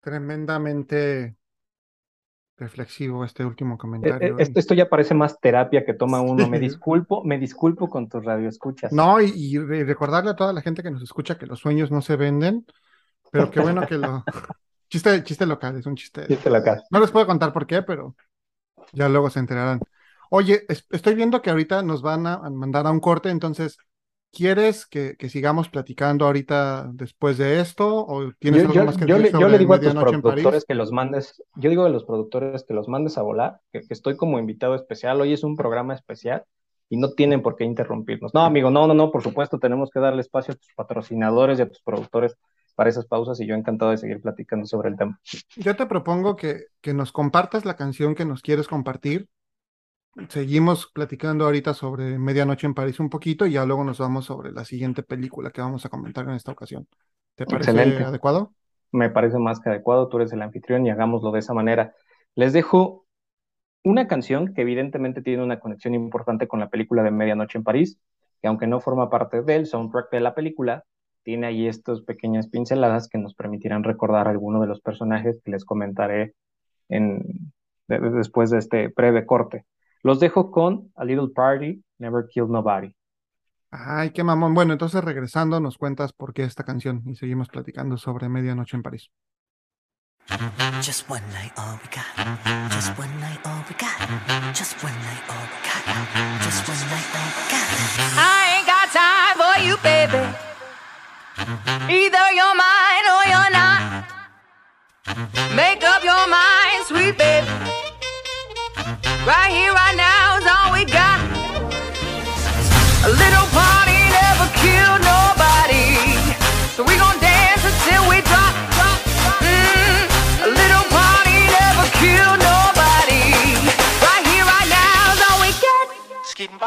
Tremendamente reflexivo este último comentario. Eh, esto, ya parece más terapia que toma uno. Me disculpo, me disculpo con tus radioescuchas. No, y, recordarle a toda la gente que nos escucha que los sueños no se venden, pero qué bueno que lo... chiste, chiste local, es un chiste. Chiste local. No les puedo contar por qué, pero ya luego se enterarán. Oye, estoy viendo que ahorita nos van a mandar a un corte, entonces ¿Quieres que, sigamos platicando ahorita después de esto? ¿O tienes algo más que yo, decir le, yo le digo a tus productores que los mandes, yo digo a los productores que los mandes a volar, que, estoy como invitado especial. Hoy es un programa especial y no tienen por qué interrumpirnos. No, amigo, no, no, no, por supuesto, tenemos que darle espacio a tus patrocinadores y a tus productores para esas pausas y yo encantado de seguir platicando sobre el tema. Yo te propongo que, que nos compartas la canción que nos quieres compartir seguimos platicando ahorita sobre Medianoche en París un poquito y ya luego nos vamos sobre la siguiente película que vamos a comentar en esta ocasión. ¿Te parece adecuado? Me parece más que adecuado, tú eres el anfitrión y hagámoslo de esa manera. Les dejo una canción que evidentemente tiene una conexión importante con la película de Medianoche en París, que aunque no forma parte del soundtrack de la película, tiene ahí estas pequeñas pinceladas que nos permitirán recordar alguno de los personajes que les comentaré en, después de este breve corte. Los dejo con A Little Party, Never Killed Nobody. Ay, qué mamón. Bueno, entonces regresando nos cuentas por qué esta canción y seguimos platicando sobre Medianoche en París. Just one night all we got. Just one night all we got. Just one night all we got. Just one night all we got. I ain't got time for you, baby. Either you're mine or you're not. Make up your mind, sweet baby. Right here, right now is all we got. A little party never killed nobody. So we gon' dance until we drop, mm-hmm. A little party never killed nobody. Right here, right now is all we got. Skidding.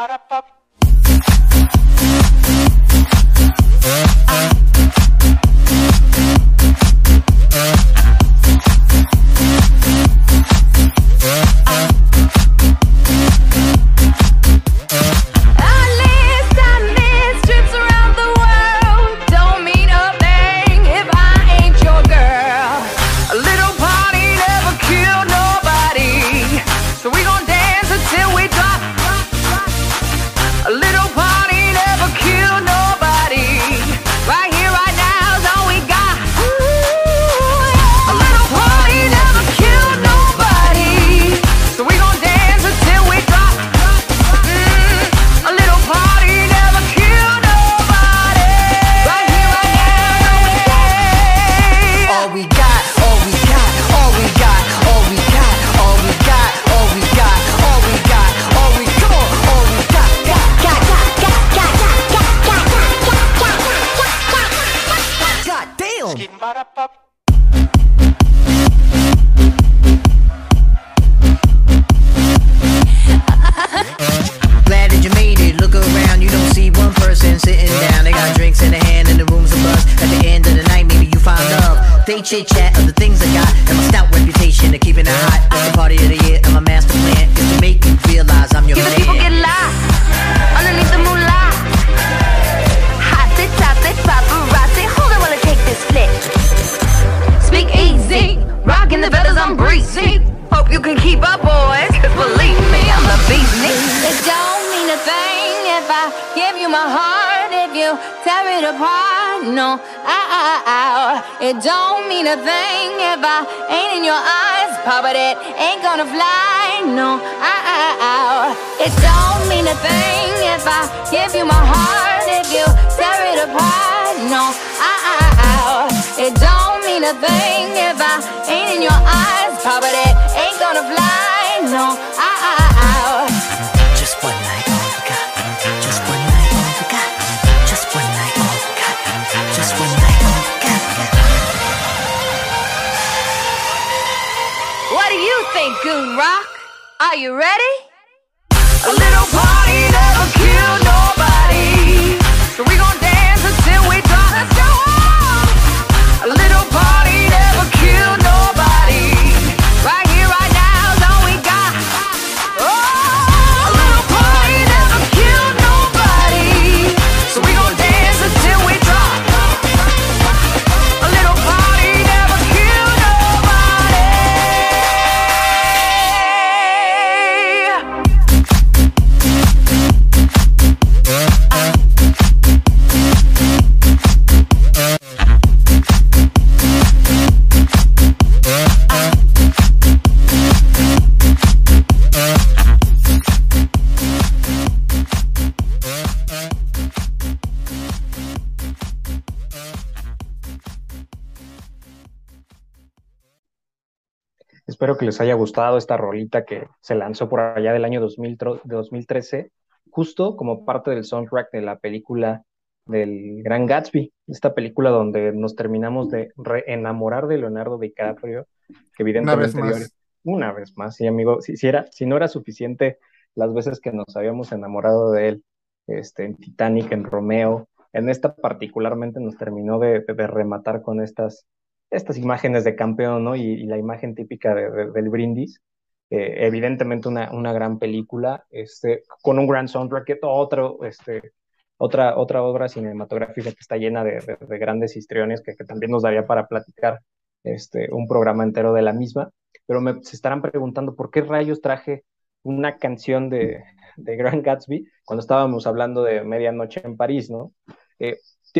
Que les haya gustado esta rolita que se lanzó por allá del año 2013, justo como parte del soundtrack de la película del Gran Gatsby, esta película donde nos terminamos de enamorar de Leonardo DiCaprio, que evidentemente una vez más, una vez más sí amigo, si, era, si no era suficiente las veces que nos habíamos enamorado de él, este, en Titanic, en Romeo, en esta particularmente nos terminó de rematar con estas estas imágenes de campeón, ¿no? Y, la imagen típica del brindis. Eh, evidentemente una, una, gran película, este, con un gran soundtrack, otro, este, otra, otra obra cinematográfica que está llena de, grandes histriones que, también nos daría para platicar este, un programa entero de la misma, pero me, se estarán preguntando por qué rayos traje una canción de, de Grand Gatsby cuando estábamos hablando de Medianoche en París, ¿no? Eh,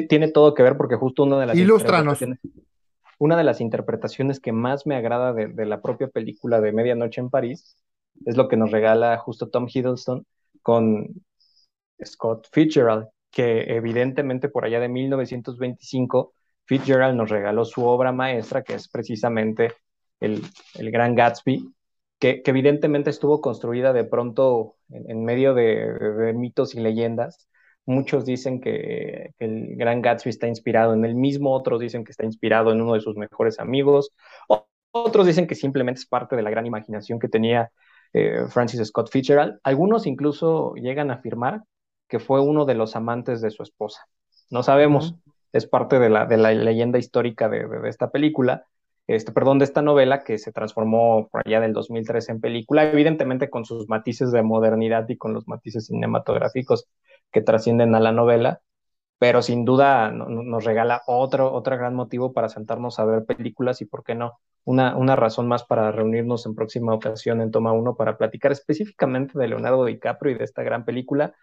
tiene todo que ver porque justo una de las... Ilustranos una de las interpretaciones que más me agrada de, la propia película de Medianoche en París es lo que nos regala justo Tom Hiddleston con Scott Fitzgerald, que evidentemente por allá de 1925 Fitzgerald nos regaló su obra maestra, que es precisamente el, Gran Gatsby, que, evidentemente estuvo construida de pronto en, medio de, mitos y leyendas, Muchos dicen que, el Gran Gatsby está inspirado en él mismo, otros dicen que está inspirado en uno de sus mejores amigos, otros dicen que simplemente es parte de la gran imaginación que tenía eh, Francis Scott Fitzgerald. Algunos incluso llegan a afirmar que fue uno de los amantes de su esposa. No sabemos, es parte de la, de la leyenda histórica de, de, esta película, este, perdón, de esta novela que se transformó por allá del 2003 en película, evidentemente con sus matices de modernidad y con los matices cinematográficos que trascienden a la novela, pero sin duda nos regala otro, otro gran motivo para sentarnos a ver películas y, ¿por qué no? Una, una razón más para reunirnos en próxima ocasión en Toma 1 para platicar específicamente de Leonardo DiCaprio y de esta gran película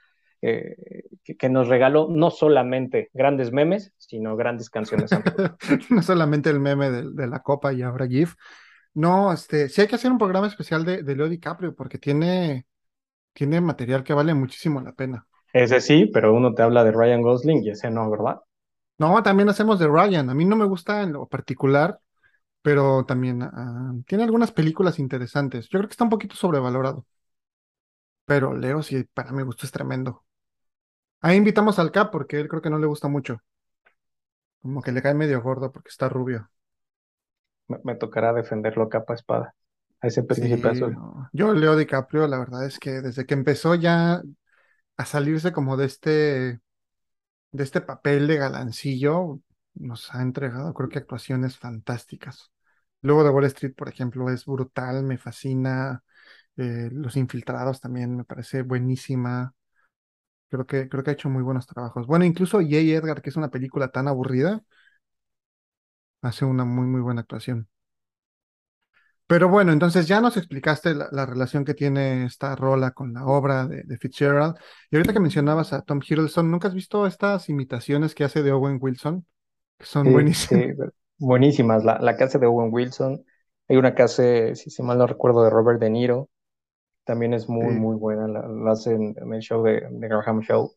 eh, que, nos regaló no solamente grandes memes, sino grandes canciones. no solamente el meme de, la copa y ahora GIF. No, este, sí hay que hacer un programa especial de, de Leo DiCaprio porque tiene, tiene material que vale muchísimo la pena. Ese sí, pero uno te habla de Ryan Gosling y ese no, ¿verdad? No, también hacemos de Ryan. A mí no me gusta en lo particular, pero también ah, tiene algunas películas interesantes. Yo creo que está un poquito sobrevalorado. Pero Leo sí, para mi gusto es tremendo. Ahí invitamos al Cap porque él creo que no le gusta mucho. Como que le cae medio gordo porque está rubio. Me, tocará defenderlo capa espada. A ese sí, Yo Leo DiCaprio, la verdad es que desde que empezó ya a salirse como de este, de este papel de galancillo, nos ha entregado, creo que actuaciones fantásticas. Luego de Wall Street, por ejemplo, es brutal, me fascina. Eh, Los Infiltrados también me parece buenísima. Creo que, creo que ha hecho muy buenos trabajos. Bueno, incluso J. Edgar, que es una película tan aburrida, hace una muy, muy buena actuación. Pero bueno, entonces ya nos explicaste la, relación que tiene esta rola con la obra de, Fitzgerald. Y ahorita que mencionabas a Tom Hiddleston, ¿nunca has visto estas imitaciones que hace de Owen Wilson? Que son buenísimas. buenísimas. La, la que hace de Owen Wilson. Hay una que hace, si, mal no recuerdo, de Robert De Niro. También es muy, muy buena. La, hace en, el show de, de Graham Show.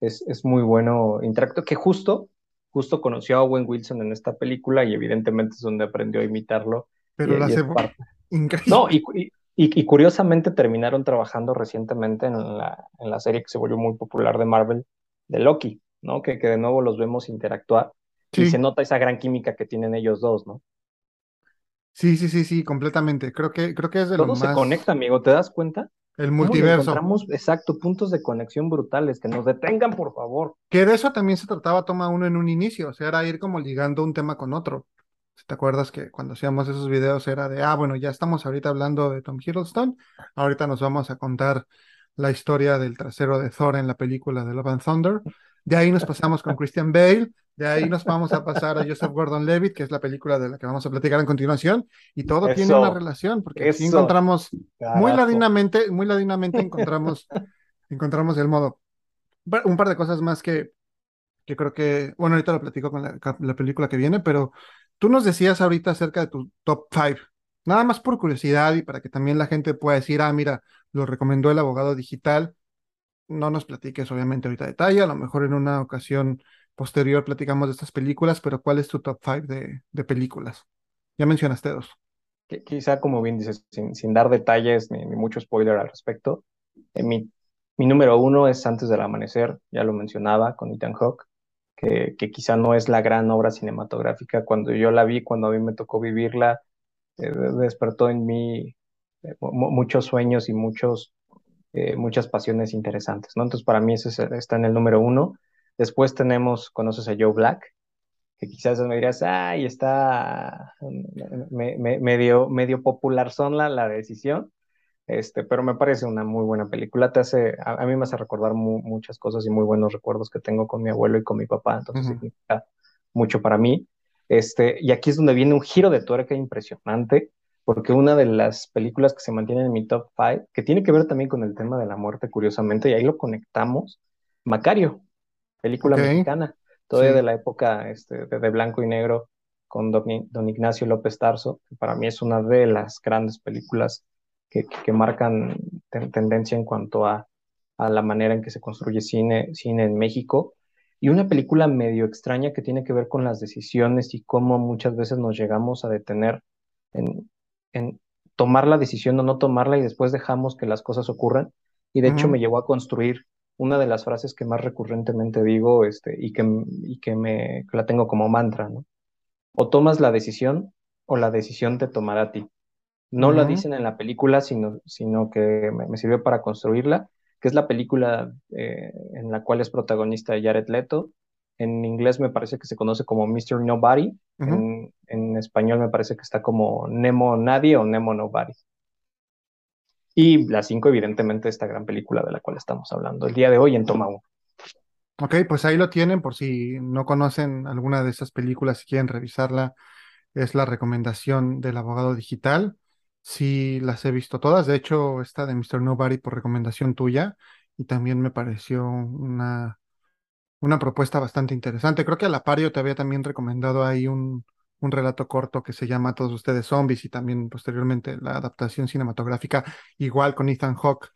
Es, es muy bueno. Interacto que justo, justo conoció a Owen Wilson en esta película y evidentemente es donde aprendió a imitarlo pero la hace increíble. No, y, y, curiosamente terminaron trabajando recientemente en la, en la serie que se volvió muy popular de Marvel, de Loki, ¿no? Que, que de nuevo los vemos interactuar y se nota esa gran química que tienen ellos dos, ¿no? Sí, sí, sí, sí, completamente. Creo que, creo que es de Todo lo se conecta, amigo, ¿te das cuenta? El multiverso. Encontramos, exacto, puntos de conexión brutales, que nos detengan, por favor. Que de eso también se trataba Toma Uno en un inicio, o sea, era ir como ligando un tema con otro. ¿Te acuerdas que cuando hacíamos esos videos era de, ah, bueno, ya estamos ahorita hablando de Tom Hiddleston, ahorita nos vamos a contar la historia del trasero de Thor en la película de Love and Thunder, de ahí nos pasamos con Christian Bale, de ahí nos vamos a pasar a Joseph Gordon-Levitt, que es la película de la que vamos a platicar en continuación, y todo tiene una relación, porque así encontramos, muy ladinamente, muy ladinamente encontramos, encontramos el modo. Un par de cosas más que, que creo que, bueno, ahorita lo platico con la película que viene, pero Tú nos decías ahorita acerca de tu top 5, nada más por curiosidad y para que también la gente pueda decir, ah, mira, lo recomendó el abogado digital. No nos platiques obviamente ahorita detalle, a lo mejor en una ocasión posterior platicamos de estas películas, pero ¿cuál es tu top 5 de, películas? Ya mencionaste dos. Quizá, como bien dices, sin, dar detalles ni, mucho spoiler al respecto, eh, mi, mi número uno es Antes del Amanecer, ya lo mencionaba, con Ethan Hawke que, quizá no es la gran obra cinematográfica. Cuando yo la vi, cuando a mí me tocó vivirla, eh, despertó en mí eh, muchos sueños y muchos, eh, muchas pasiones interesantes, ¿no? Entonces, para mí ese está en el número uno. Después tenemos, conoces a Joe Black, que quizás me dirás, ay, está medio, medio popular son la, la decisión. Este, pero me parece una muy buena película. Te hace, a, mí me hace recordar muchas cosas y muy buenos recuerdos que tengo con mi abuelo y con mi papá, entonces significa mucho para mí. Este, y aquí es donde viene un giro de tuerca impresionante, porque una de las películas que se mantienen en mi top 5, que tiene que ver también con el tema de la muerte, curiosamente, y ahí lo conectamos, Macario, película mexicana, todavía de la época este, de, blanco y negro, con don, don Ignacio López Tarso, que para mí es una de las grandes películas que, marcan tendencia en cuanto a, la manera en que se construye cine, cine en México. Y una película medio extraña que tiene que ver con las decisiones y cómo muchas veces nos llegamos a detener en, tomar la decisión o no tomarla y después dejamos que las cosas ocurran. Y de hecho me llevó a construir una de las frases que más recurrentemente digo este, y, que, y que, me, que la tengo como mantra, ¿no? O tomas la decisión o la decisión te tomará a ti. No lo dicen en la película, sino, sino que me, sirvió para construirla, que es la película eh, en la cual es protagonista Jared Leto. En inglés me parece que se conoce como Mr. Nobody. en, en, español me parece que está como Nemo Nadie o Nemo Nobody. Y la 5, evidentemente, esta gran película de la cual estamos hablando el día de hoy en Toma 1. Ok, pues ahí lo tienen por si no conocen alguna de esas películas y quieren revisarla. Es la recomendación del abogado digital. Sí, las he visto todas. De hecho, esta de Mr. Nobody por recomendación tuya. Y también me pareció una, una propuesta bastante interesante. Creo que a la pario te había también recomendado ahí un, un relato corto que se llama Todos ustedes zombies y también posteriormente la adaptación cinematográfica igual con Ethan Hawke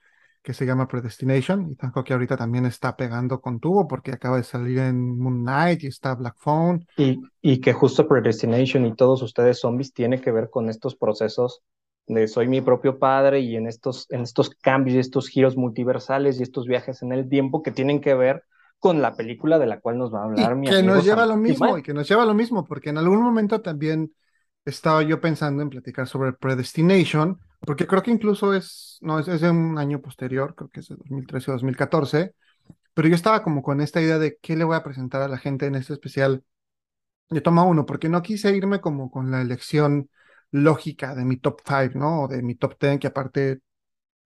que se llama Predestination. Ethan Hawke ahorita también está pegando con tubo porque acaba de salir en Moon Knight y está Black Phone. Y, y que justo Predestination y todos ustedes zombies tiene que ver con estos procesos soy mi propio padre y en estos, en estos cambios y estos giros multiversales y estos viajes en el tiempo que tienen que ver con la película de la cual nos va a hablar mi que nos lleva lo mismo y que nos lleva lo mismo porque en algún momento también estaba yo pensando en platicar sobre Predestination porque creo que incluso es no es, de un año posterior creo que es de 2013 o 2014 pero yo estaba como con esta idea de qué le voy a presentar a la gente en este especial. De toma uno porque no quise irme como con la elección lógica de mi top 5 no o de mi top 10 que aparte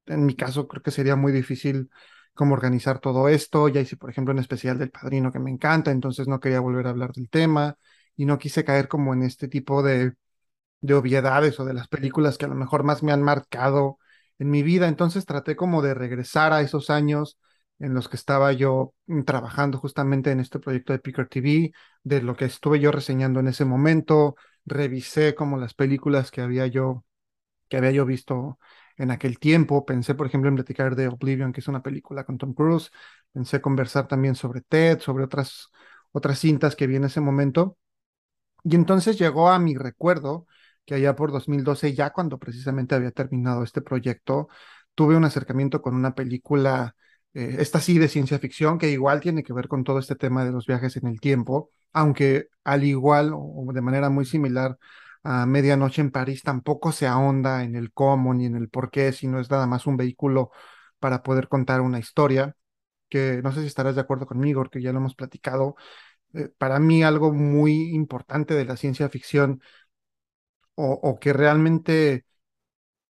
en mi caso creo que sería muy difícil cómo organizar todo esto. Ya hice, por ejemplo, un especial del padrino que me encanta, entonces no quería volver a hablar del tema y no quise caer como en este tipo de, de obviedades o de las películas que a lo mejor más me han marcado en mi vida. Entonces traté como de regresar a esos años en los que estaba yo mm, trabajando justamente en este proyecto de Picker TV, de lo que estuve yo reseñando en ese momento, revisé como las películas que había yo que había yo visto en aquel tiempo. Pensé, por ejemplo, en platicar de Oblivion, que es una película con Tom Cruise. Pensé conversar también sobre Ted, sobre otras, otras cintas que vi en ese momento. Y entonces llegó a mi recuerdo que allá por 2012, ya cuando precisamente había terminado este proyecto, tuve un acercamiento con una película, eh, esta sí de ciencia ficción, que igual tiene que ver con todo este tema de los viajes en el tiempo, aunque al igual o de manera muy similar a Medianoche en París tampoco se ahonda en el cómo ni en el por qué, sino es nada más un vehículo para poder contar una historia, que no sé si estarás de acuerdo conmigo, porque ya lo hemos platicado. Eh, para mí algo muy importante de la ciencia ficción o, o que realmente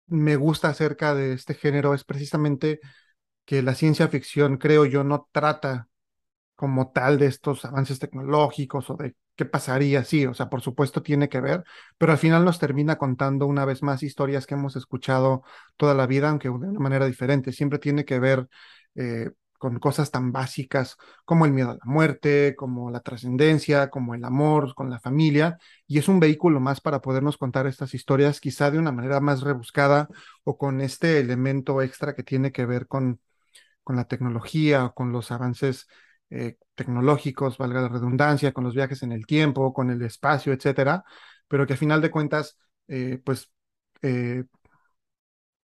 me gusta acerca de este género es precisamente que la ciencia ficción, creo yo, no trata como tal de estos avances tecnológicos o de qué pasaría, sí, o sea, por supuesto tiene que ver, pero al final nos termina contando una vez más historias que hemos escuchado toda la vida, aunque de una manera diferente, siempre tiene que ver eh, con cosas tan básicas como el miedo a la muerte, como la trascendencia, como el amor con la familia, y es un vehículo más para podernos contar estas historias quizá de una manera más rebuscada o con este elemento extra que tiene que ver con, con la tecnología, con los avances eh, tecnológicos, valga la redundancia, con los viajes en el tiempo, con el espacio, etcétera, pero que a final de cuentas, eh, pues eh,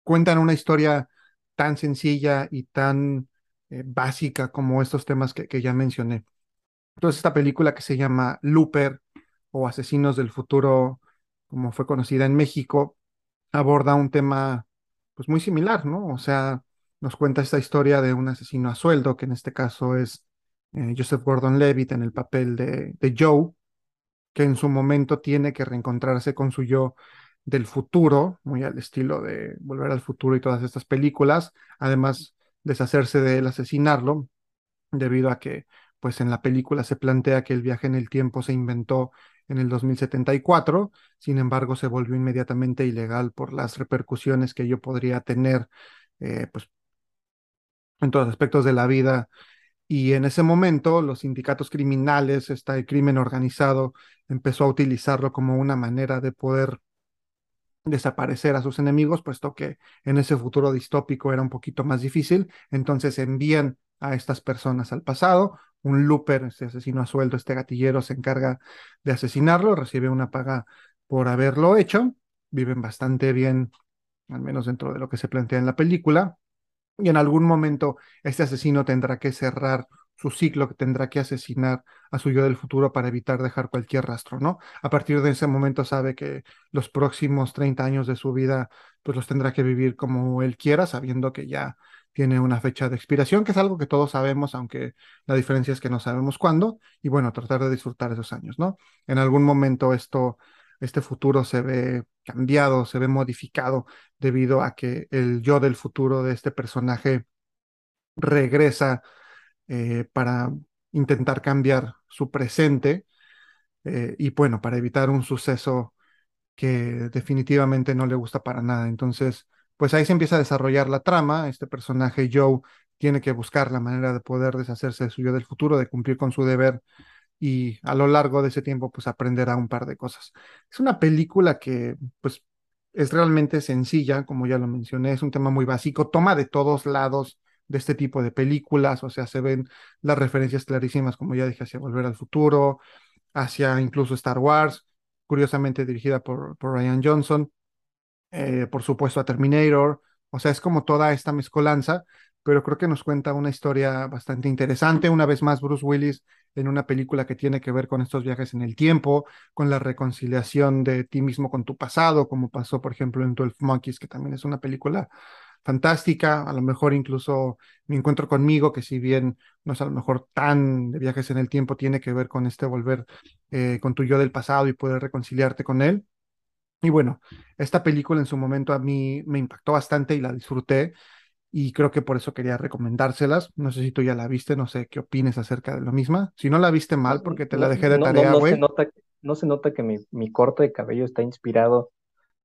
cuentan una historia tan sencilla y tan básica como estos temas que, ya mencioné. Entonces, esta película que se llama Looper o Asesinos del Futuro, como fue conocida en México, aborda un tema pues muy similar, ¿no? O sea, nos cuenta esta historia de un asesino a sueldo, que en este caso es eh, Joseph Gordon-Levitt en el papel de, de, Joe, que en su momento tiene que reencontrarse con su yo del futuro, muy al estilo de Volver al Futuro y todas estas películas, además deshacerse de él, asesinarlo, debido a que pues en la película se plantea que el viaje en el tiempo se inventó en el 2074, sin embargo se volvió inmediatamente ilegal por las repercusiones que ello podría tener eh, pues en todos los aspectos de la vida y en ese momento los sindicatos criminales, este crimen organizado, empezó a utilizarlo como una manera de poder desaparecer a sus enemigos, puesto que en ese futuro distópico era un poquito más difícil. Entonces envían a estas personas al pasado. Un looper, este asesino a sueldo, este gatillero, se encarga de asesinarlo, recibe una paga por haberlo hecho. Viven bastante bien, al menos dentro de lo que se plantea en la película y en algún momento este asesino tendrá que cerrar su ciclo que tendrá que asesinar a su yo del futuro para evitar dejar cualquier rastro, ¿no? A partir de ese momento sabe que los próximos 30 años de su vida pues los tendrá que vivir como él quiera, sabiendo que ya tiene una fecha de expiración, que es algo que todos sabemos, aunque la diferencia es que no sabemos cuándo, y bueno, tratar de disfrutar esos años, ¿no? En algún momento esto, este futuro se ve cambiado, se ve modificado debido a que el yo del futuro de este personaje regresa eh, para intentar cambiar su presente eh, y bueno, para evitar un suceso que definitivamente no le gusta para nada. Entonces, pues ahí se empieza a desarrollar la trama. Este personaje, Joe, tiene que buscar la manera de poder deshacerse de su yo del futuro, de cumplir con su deber y a lo largo de ese tiempo, pues aprenderá un par de cosas. Es una película que, pues, es realmente sencilla, como ya lo mencioné, es un tema muy básico, toma de todos lados de este tipo de películas, o sea, se ven las referencias clarísimas, como ya dije, hacia Volver al Futuro, hacia incluso Star Wars, curiosamente dirigida por, por Ryan Johnson, eh, por supuesto a Terminator, o sea, es como toda esta mezcolanza, pero creo que nos cuenta una historia bastante interesante. Una vez más, Bruce Willis en una película que tiene que ver con estos viajes en el tiempo, con la reconciliación de ti mismo con tu pasado, como pasó, por ejemplo, en Twelve Monkeys, que también es una película fantástica, a lo mejor incluso mi encuentro conmigo, que si bien no es a lo mejor tan de viajes en el tiempo, tiene que ver con este volver eh, con tu yo del pasado y poder reconciliarte con él. Y bueno, esta película en su momento a mí me impactó bastante y la disfruté y creo que por eso quería recomendárselas. No sé si tú ya la viste, no sé qué opines acerca de lo misma. Si no la viste mal, porque te la dejé de tarea, güey. No, no, se nota que mi, mi corte de cabello está inspirado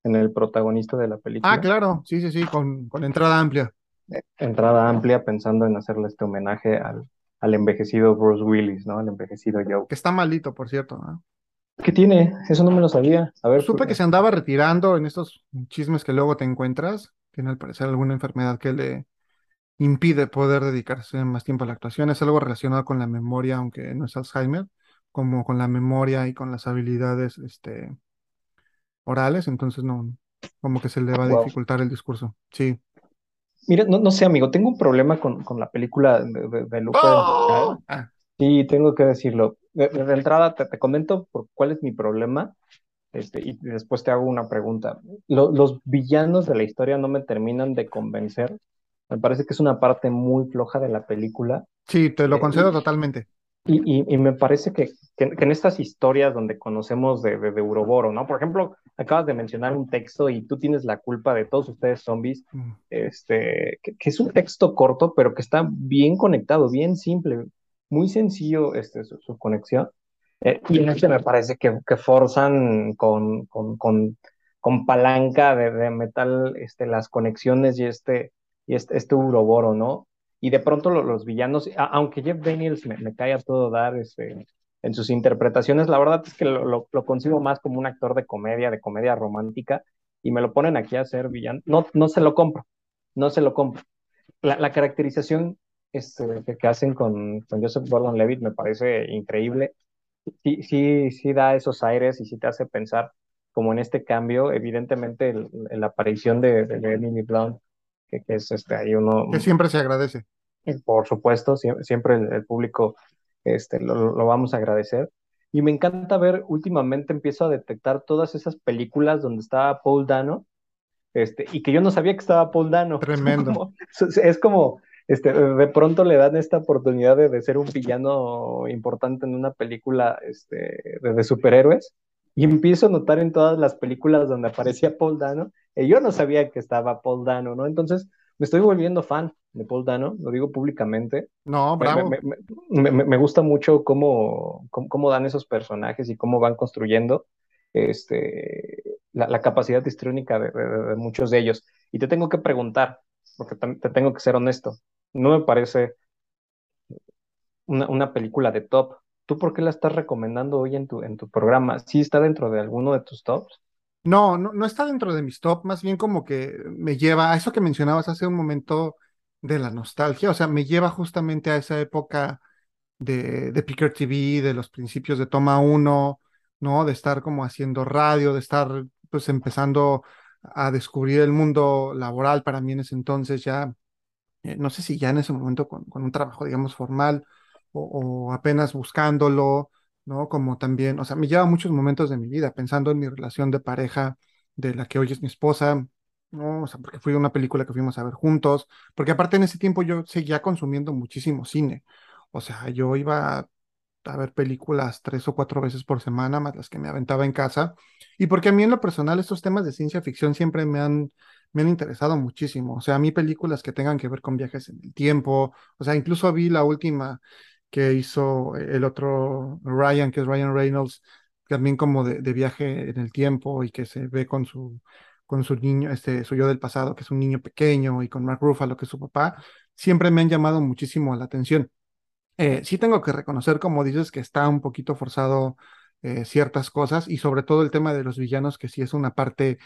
en el protagonista de la película. Ah, claro, sí, sí, sí, con, con entrada amplia. Eh, entrada amplia pensando en hacerle este homenaje al, al envejecido Bruce Willis, ¿no? Al envejecido Joe. Que está malito, por cierto, ¿no? ¿Qué tiene? Eso no me lo sabía. A ver. Supe que se andaba retirando en estos chismes que luego te encuentras. Tiene al parecer alguna enfermedad que le impide poder dedicarse más tiempo a la actuación. Es algo relacionado con la memoria, aunque no es Alzheimer, como con la memoria y con las habilidades este, orales, entonces no, como que se le va a dificultar el discurso. Sí. Mira, no, no sé, amigo, tengo un problema con, con la película de, de, de ¡Oh! ah. Sí, tengo que decirlo. De, entrada te, te, comento por cuál es mi problema este, y después te hago una pregunta. los villanos de la historia no me terminan de convencer. Me parece que es una parte muy floja de la película. Sí, te lo eh, concedo totalmente. Y, y, me parece que, que, en estas historias donde conocemos de, de, de, Uroboro, ¿no? Por ejemplo, acabas de mencionar un texto y tú tienes la culpa de todos ustedes zombies, mm. este, que, que, es un texto corto, pero que está bien conectado, bien simple, muy sencillo este, su, su conexión. Eh, y en este me parece que, que forzan con, con, con, con palanca de, de, metal este, las conexiones y este, y este, este Uroboro, ¿no? y de pronto los, los villanos, aunque Jeff Daniels me, me, cae a todo dar este, en sus interpretaciones, la verdad es que lo, lo, lo, consigo más como un actor de comedia, de comedia romántica, y me lo ponen aquí a ser villano. No, no se lo compro, no se lo compro. La, la caracterización este, que, hacen con, con Joseph Gordon-Levitt me parece increíble. Sí, sí, sí da esos aires y sí te hace pensar como en este cambio, evidentemente la aparición de, de, Emily Blunt que, que, es este, ahí uno... Que siempre se agradece. Por supuesto, siempre, siempre el, el, público este, lo, lo, vamos a agradecer. Y me encanta ver, últimamente empiezo a detectar todas esas películas donde estaba Paul Dano, este, y que yo no sabía que estaba Paul Dano. Tremendo. Como, es como, este, de pronto le dan esta oportunidad de, de, ser un villano importante en una película este, de, de superhéroes, y empiezo a notar en todas las películas donde aparecía Paul Dano, y yo no sabía que estaba Paul Dano, ¿no? Entonces me estoy volviendo fan de Paul Dano, lo digo públicamente. No, bravo. Me, me, me, me gusta mucho cómo, cómo, cómo, dan esos personajes y cómo van construyendo este, la, la capacidad histriónica de, de, de, muchos de ellos. Y te tengo que preguntar, porque te tengo que ser honesto, no me parece una, una película de top, ¿tú por qué la estás recomendando hoy en tu, en tu programa? ¿Sí está dentro de alguno de tus tops? No, no, no está dentro de mis top, más bien como que me lleva a eso que mencionabas hace un momento de la nostalgia, o sea, me lleva justamente a esa época de, de Picker TV, de los principios de Toma 1, ¿no? De estar como haciendo radio, de estar pues empezando a descubrir el mundo laboral para mí en ese entonces ya, eh, no sé si ya en ese momento con, un trabajo, digamos, formal o, apenas buscándolo, ¿no? Como también, o sea, me lleva muchos momentos de mi vida pensando en mi relación de pareja de la que hoy es mi esposa, ¿no? O sea, porque fue una película que fuimos a ver juntos, porque aparte en ese tiempo yo seguía consumiendo muchísimo cine, o sea, yo iba a ver películas tres o cuatro veces por semana, más las que me aventaba en casa, y porque a mí en lo personal estos temas de ciencia ficción siempre me han, me han interesado muchísimo, o sea, a mí películas que tengan que ver con viajes en el tiempo, o sea, incluso vi la última que hizo el otro Ryan, que es Ryan Reynolds, también como de, de viaje en el tiempo y que se ve con su con su niño, este, su yo del pasado, que es un niño pequeño, y con Mark Ruffalo, que es su papá, siempre me han llamado muchísimo la atención. Eh, sí tengo que reconocer, como dices, que está un poquito forzado eh, ciertas cosas y sobre todo el tema de los villanos, que sí es una parte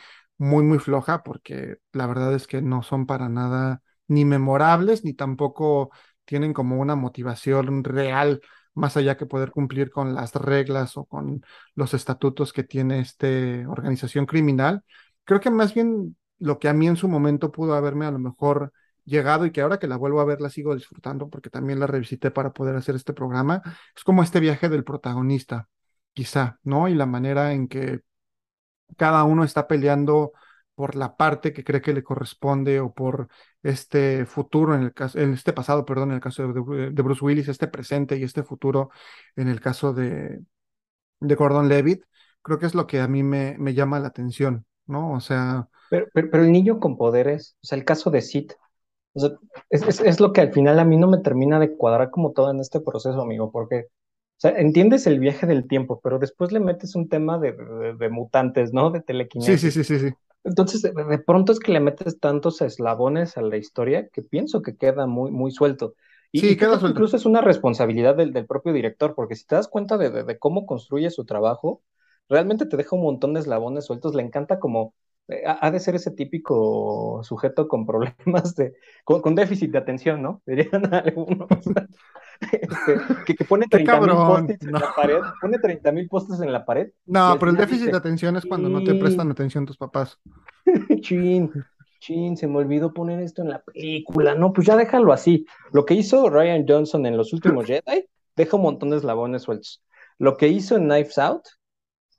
muy, muy floja, porque la verdad es que no son para nada ni memorables, ni tampoco tienen como una motivación real, más allá que poder cumplir con las reglas o con los estatutos que tiene esta organización criminal. Creo que más bien lo que a mí en su momento pudo haberme a lo mejor llegado y que ahora que la vuelvo a ver la sigo disfrutando porque también la revisité para poder hacer este programa, es como este viaje del protagonista, quizá, ¿no? Y la manera en que cada uno está peleando por la parte que cree que le corresponde o por este futuro en el caso, en este pasado, perdón, en el caso de, Bruce Willis, este presente y este futuro en el caso de, de Gordon Levitt, creo que es lo que a mí me, me llama la atención, ¿no? O sea... Pero, pero, el niño con poderes, o sea, el caso de Sid, o sea, es, es, lo que al final a mí no me termina de cuadrar como todo en este proceso, amigo, porque, sea, entiendes el viaje del tiempo, pero después le metes un tema de, de, mutantes, ¿no? De telequinesis. Sí, sí, sí, sí, sí. Entonces, de, pronto es que le metes tantos eslabones a la historia que pienso que queda muy, muy suelto. Y, sí, queda suelto. Incluso es una responsabilidad del, del, propio director, porque si te das cuenta de, de, cómo construye su trabajo, realmente te deja un montón de eslabones sueltos. Le encanta como ha de ser ese típico sujeto con problemas de, con, déficit de atención, ¿no? Dirían algunos. Este, que, pone 30 mil postes en la pared, pone 30 mil postes en la pared. No, pero el déficit de atención es cuando no te prestan atención tus papás. chin, chin, se me olvidó poner esto en la película. No, pues ya déjalo así. Lo que hizo Ryan Johnson en los últimos Jedi, deja un montón de eslabones sueltos. Lo que hizo en Knives Out,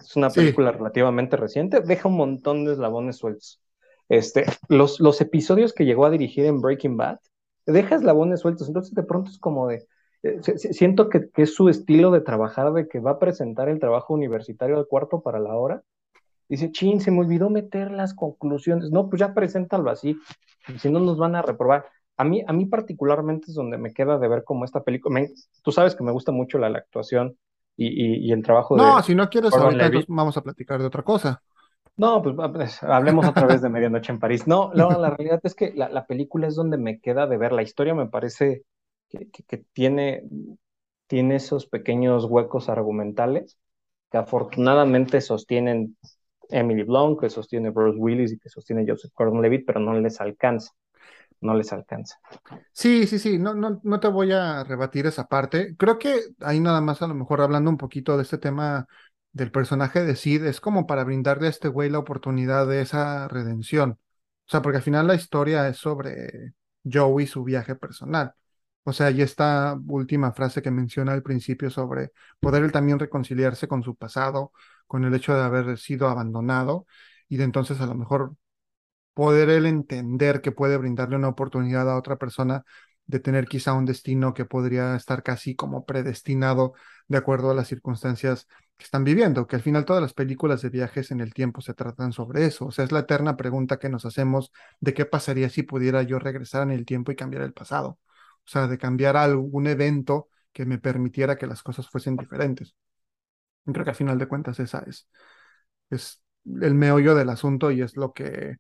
es una película relativamente reciente, deja un montón de eslabones sueltos. Este, los, los episodios que llegó a dirigir en Breaking Bad, deja eslabones sueltos, entonces de pronto es como de, eh, siento que, que, es su estilo de trabajar, de que va a presentar el trabajo universitario al cuarto para la hora. Dice, chin, se me olvidó meter las conclusiones. No, pues ya preséntalo así, si no nos van a reprobar. A mí, a mí particularmente es donde me queda de ver cómo esta película, tú sabes que me gusta mucho la, la actuación y, y, el trabajo no, de... No, si no quieres ahorita, vamos a platicar de otra cosa. No, pues, pues, hablemos otra vez de Medianoche en París. No, no, la realidad es que la, la, película es donde me queda de ver. La historia me parece que, que, tiene, tiene esos pequeños huecos argumentales que afortunadamente sostienen Emily Blunt, que sostiene Bruce Willis y que sostiene Joseph Gordon-Levitt, pero no les alcanza no les alcanza. Sí, sí, sí, no, no, no te voy a rebatir esa parte. Creo que ahí nada más a lo mejor hablando un poquito de este tema del personaje de Sid, es como para brindarle a este güey la oportunidad de esa redención. O sea, porque al final la historia es sobre Joey y su viaje personal. O sea, y esta última frase que menciona al principio sobre poder él también reconciliarse con su pasado, con el hecho de haber sido abandonado y de entonces a lo mejor poder él entender que puede brindarle una oportunidad a otra persona de tener quizá un destino que podría estar casi como predestinado de acuerdo a las circunstancias que están viviendo, que al final todas las películas de viajes en el tiempo se tratan sobre eso, o sea, es la eterna pregunta que nos hacemos de qué pasaría si pudiera yo regresar en el tiempo y cambiar el pasado, o sea, de cambiar algún evento que me permitiera que las cosas fuesen diferentes. creo que al final de cuentas esa es, es el meollo del asunto y es lo que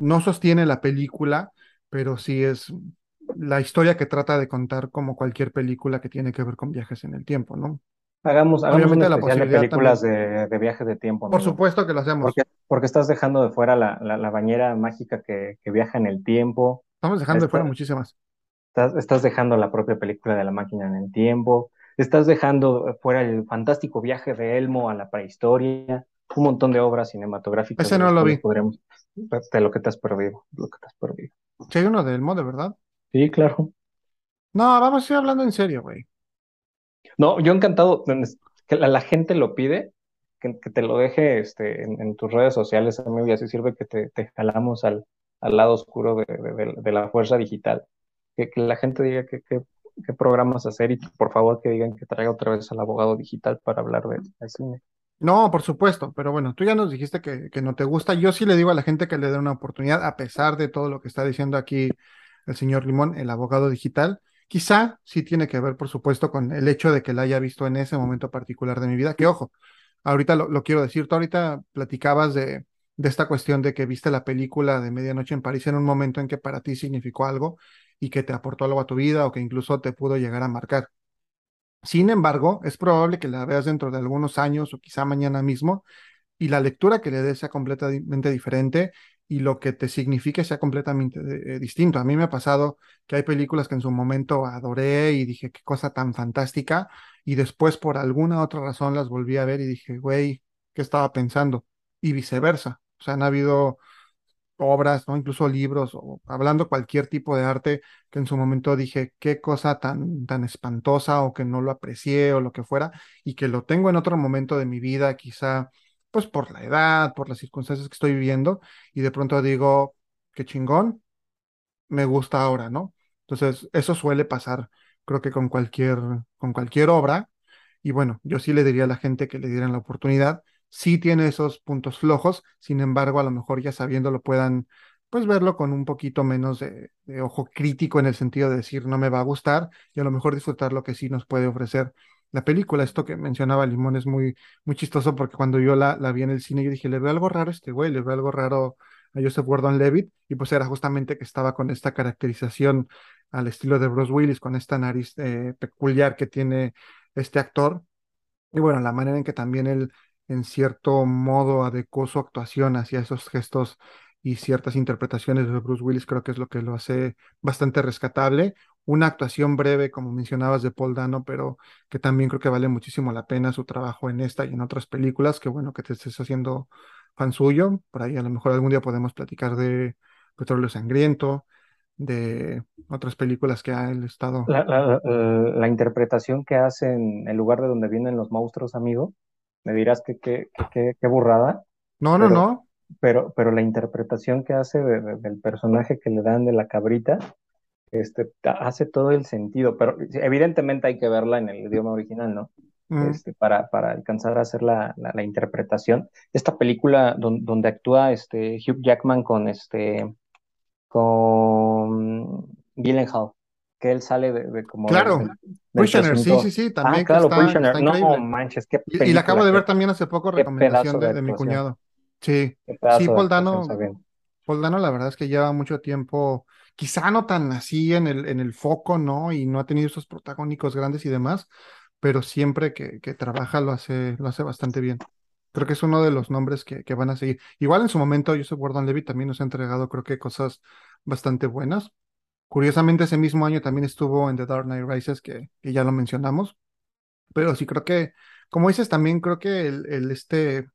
no sostiene la película, pero sí es la historia que trata de contar como cualquier película que tiene que ver con viajes en el tiempo, ¿no? Hagamos, hagamos una especial de películas de, de, viajes de tiempo. Por supuesto que lo hacemos. Porque, estás dejando de fuera la, la, bañera mágica que, que, viaja en el tiempo. Estamos dejando de fuera muchísimas. Estás, estás dejando la propia película de la máquina en el tiempo. Estás dejando fuera el fantástico viaje de Elmo a la prehistoria un montón de obras cinematográficas. Ese no lo vi. Podremos, de lo que te has perdido, lo que te has perdido. ¿Sí hay uno de Elmo, de verdad? Sí, claro. No, vamos a ir hablando en serio, güey. No, yo encantado, que la, gente lo pide, que, te lo deje este, en, tus redes sociales, amigo, y así sirve que te, jalamos al, al, lado oscuro de, la fuerza digital. Que, la gente diga qué programas hacer y por favor que digan que traiga otra vez al abogado digital para hablar de, cine. No, por supuesto, pero bueno, tú ya nos dijiste que, que, no te gusta. Yo sí le digo a la gente que le dé una oportunidad, a pesar de todo lo que está diciendo aquí el señor Limón, el abogado digital. Quizá sí tiene que ver, por supuesto, con el hecho de que la haya visto en ese momento particular de mi vida, que ojo, ahorita lo, quiero decir, tú ahorita platicabas de, de esta cuestión de que viste la película de Medianoche en París en un momento en que para ti significó algo y que te aportó algo a tu vida o que incluso te pudo llegar a marcar. Sin embargo, es probable que la veas dentro de algunos años o quizá mañana mismo y la lectura que le des sea completamente diferente y lo que te signifique sea completamente eh, distinto. A mí me ha pasado que hay películas que en su momento adoré y dije, qué cosa tan fantástica, y después por alguna otra razón las volví a ver y dije, güey, ¿qué estaba pensando? Y viceversa. O sea, han habido obras, ¿no? Incluso libros, o hablando cualquier tipo de arte, que en su momento dije, qué cosa tan, tan espantosa, o que no lo aprecié, o lo que fuera, y que lo tengo en otro momento de mi vida, quizá, pues por la edad, por las circunstancias que estoy viviendo, y de pronto digo, qué chingón, me gusta ahora, ¿no? Entonces, eso suele pasar, creo que con cualquier, con cualquier obra, y bueno, yo sí le diría a la gente que le dieran la oportunidad, sí tiene esos puntos flojos, sin embargo, a lo mejor ya sabiéndolo puedan pues verlo con un poquito menos de, ojo crítico en el sentido de decir no me va a gustar y a lo mejor disfrutar lo que sí nos puede ofrecer la película. Esto que mencionaba Limón es muy, muy chistoso porque cuando yo la, la vi en el cine yo dije, le veo algo raro a este güey, le veo algo raro a Joseph Gordon-Levitt y pues era justamente que estaba con esta caracterización al estilo de Bruce Willis, con esta nariz eh, peculiar que tiene este actor. Y bueno, la manera en que también él en cierto modo adecuó su actuación hacia esos gestos y ciertas interpretaciones de Bruce Willis, creo que es lo que lo hace bastante rescatable. Una actuación breve, como mencionabas, de Paul Dano, pero que también creo que vale muchísimo la pena su trabajo en esta y en otras películas. Qué bueno que te estés haciendo fan suyo. Por ahí a lo mejor algún día podemos platicar de Petróleo Sangriento, de otras películas que ha estado. La, la, la, interpretación que hace en el lugar de donde vienen los monstruos, amigo, me dirás que qué burrada. No, no, no. Pero, pero la interpretación que hace del personaje que le dan de la cabrita, este, hace todo el sentido, pero evidentemente hay que verla en el idioma original, ¿no? Mm. Este, para, para alcanzar a hacer la, la, interpretación. Esta película donde actúa este Hugh Jackman con este con Gyllenhaal que él sale de, como... Claro, Prisoner, sí, sí, sí, también. Ah, claro, Prisoner, no manches, qué y, y, la acabo de ver también hace poco, recomendación de, mi cuñado. Sí, sí, Poldano, Poldano la verdad es que lleva mucho tiempo, quizá no tan así en el, en el foco, ¿no? Y no ha tenido esos protagónicos grandes y demás, pero siempre que, que trabaja lo hace, lo hace bastante bien. Creo que es uno de los nombres que, que van a seguir. Igual en su momento, Joseph Gordon Levy también nos ha entregado, creo que cosas bastante buenas. Curiosamente, ese mismo año también estuvo en The Dark Knight Rises, que, ya lo mencionamos. Pero sí creo que, como dices, también creo que el, este,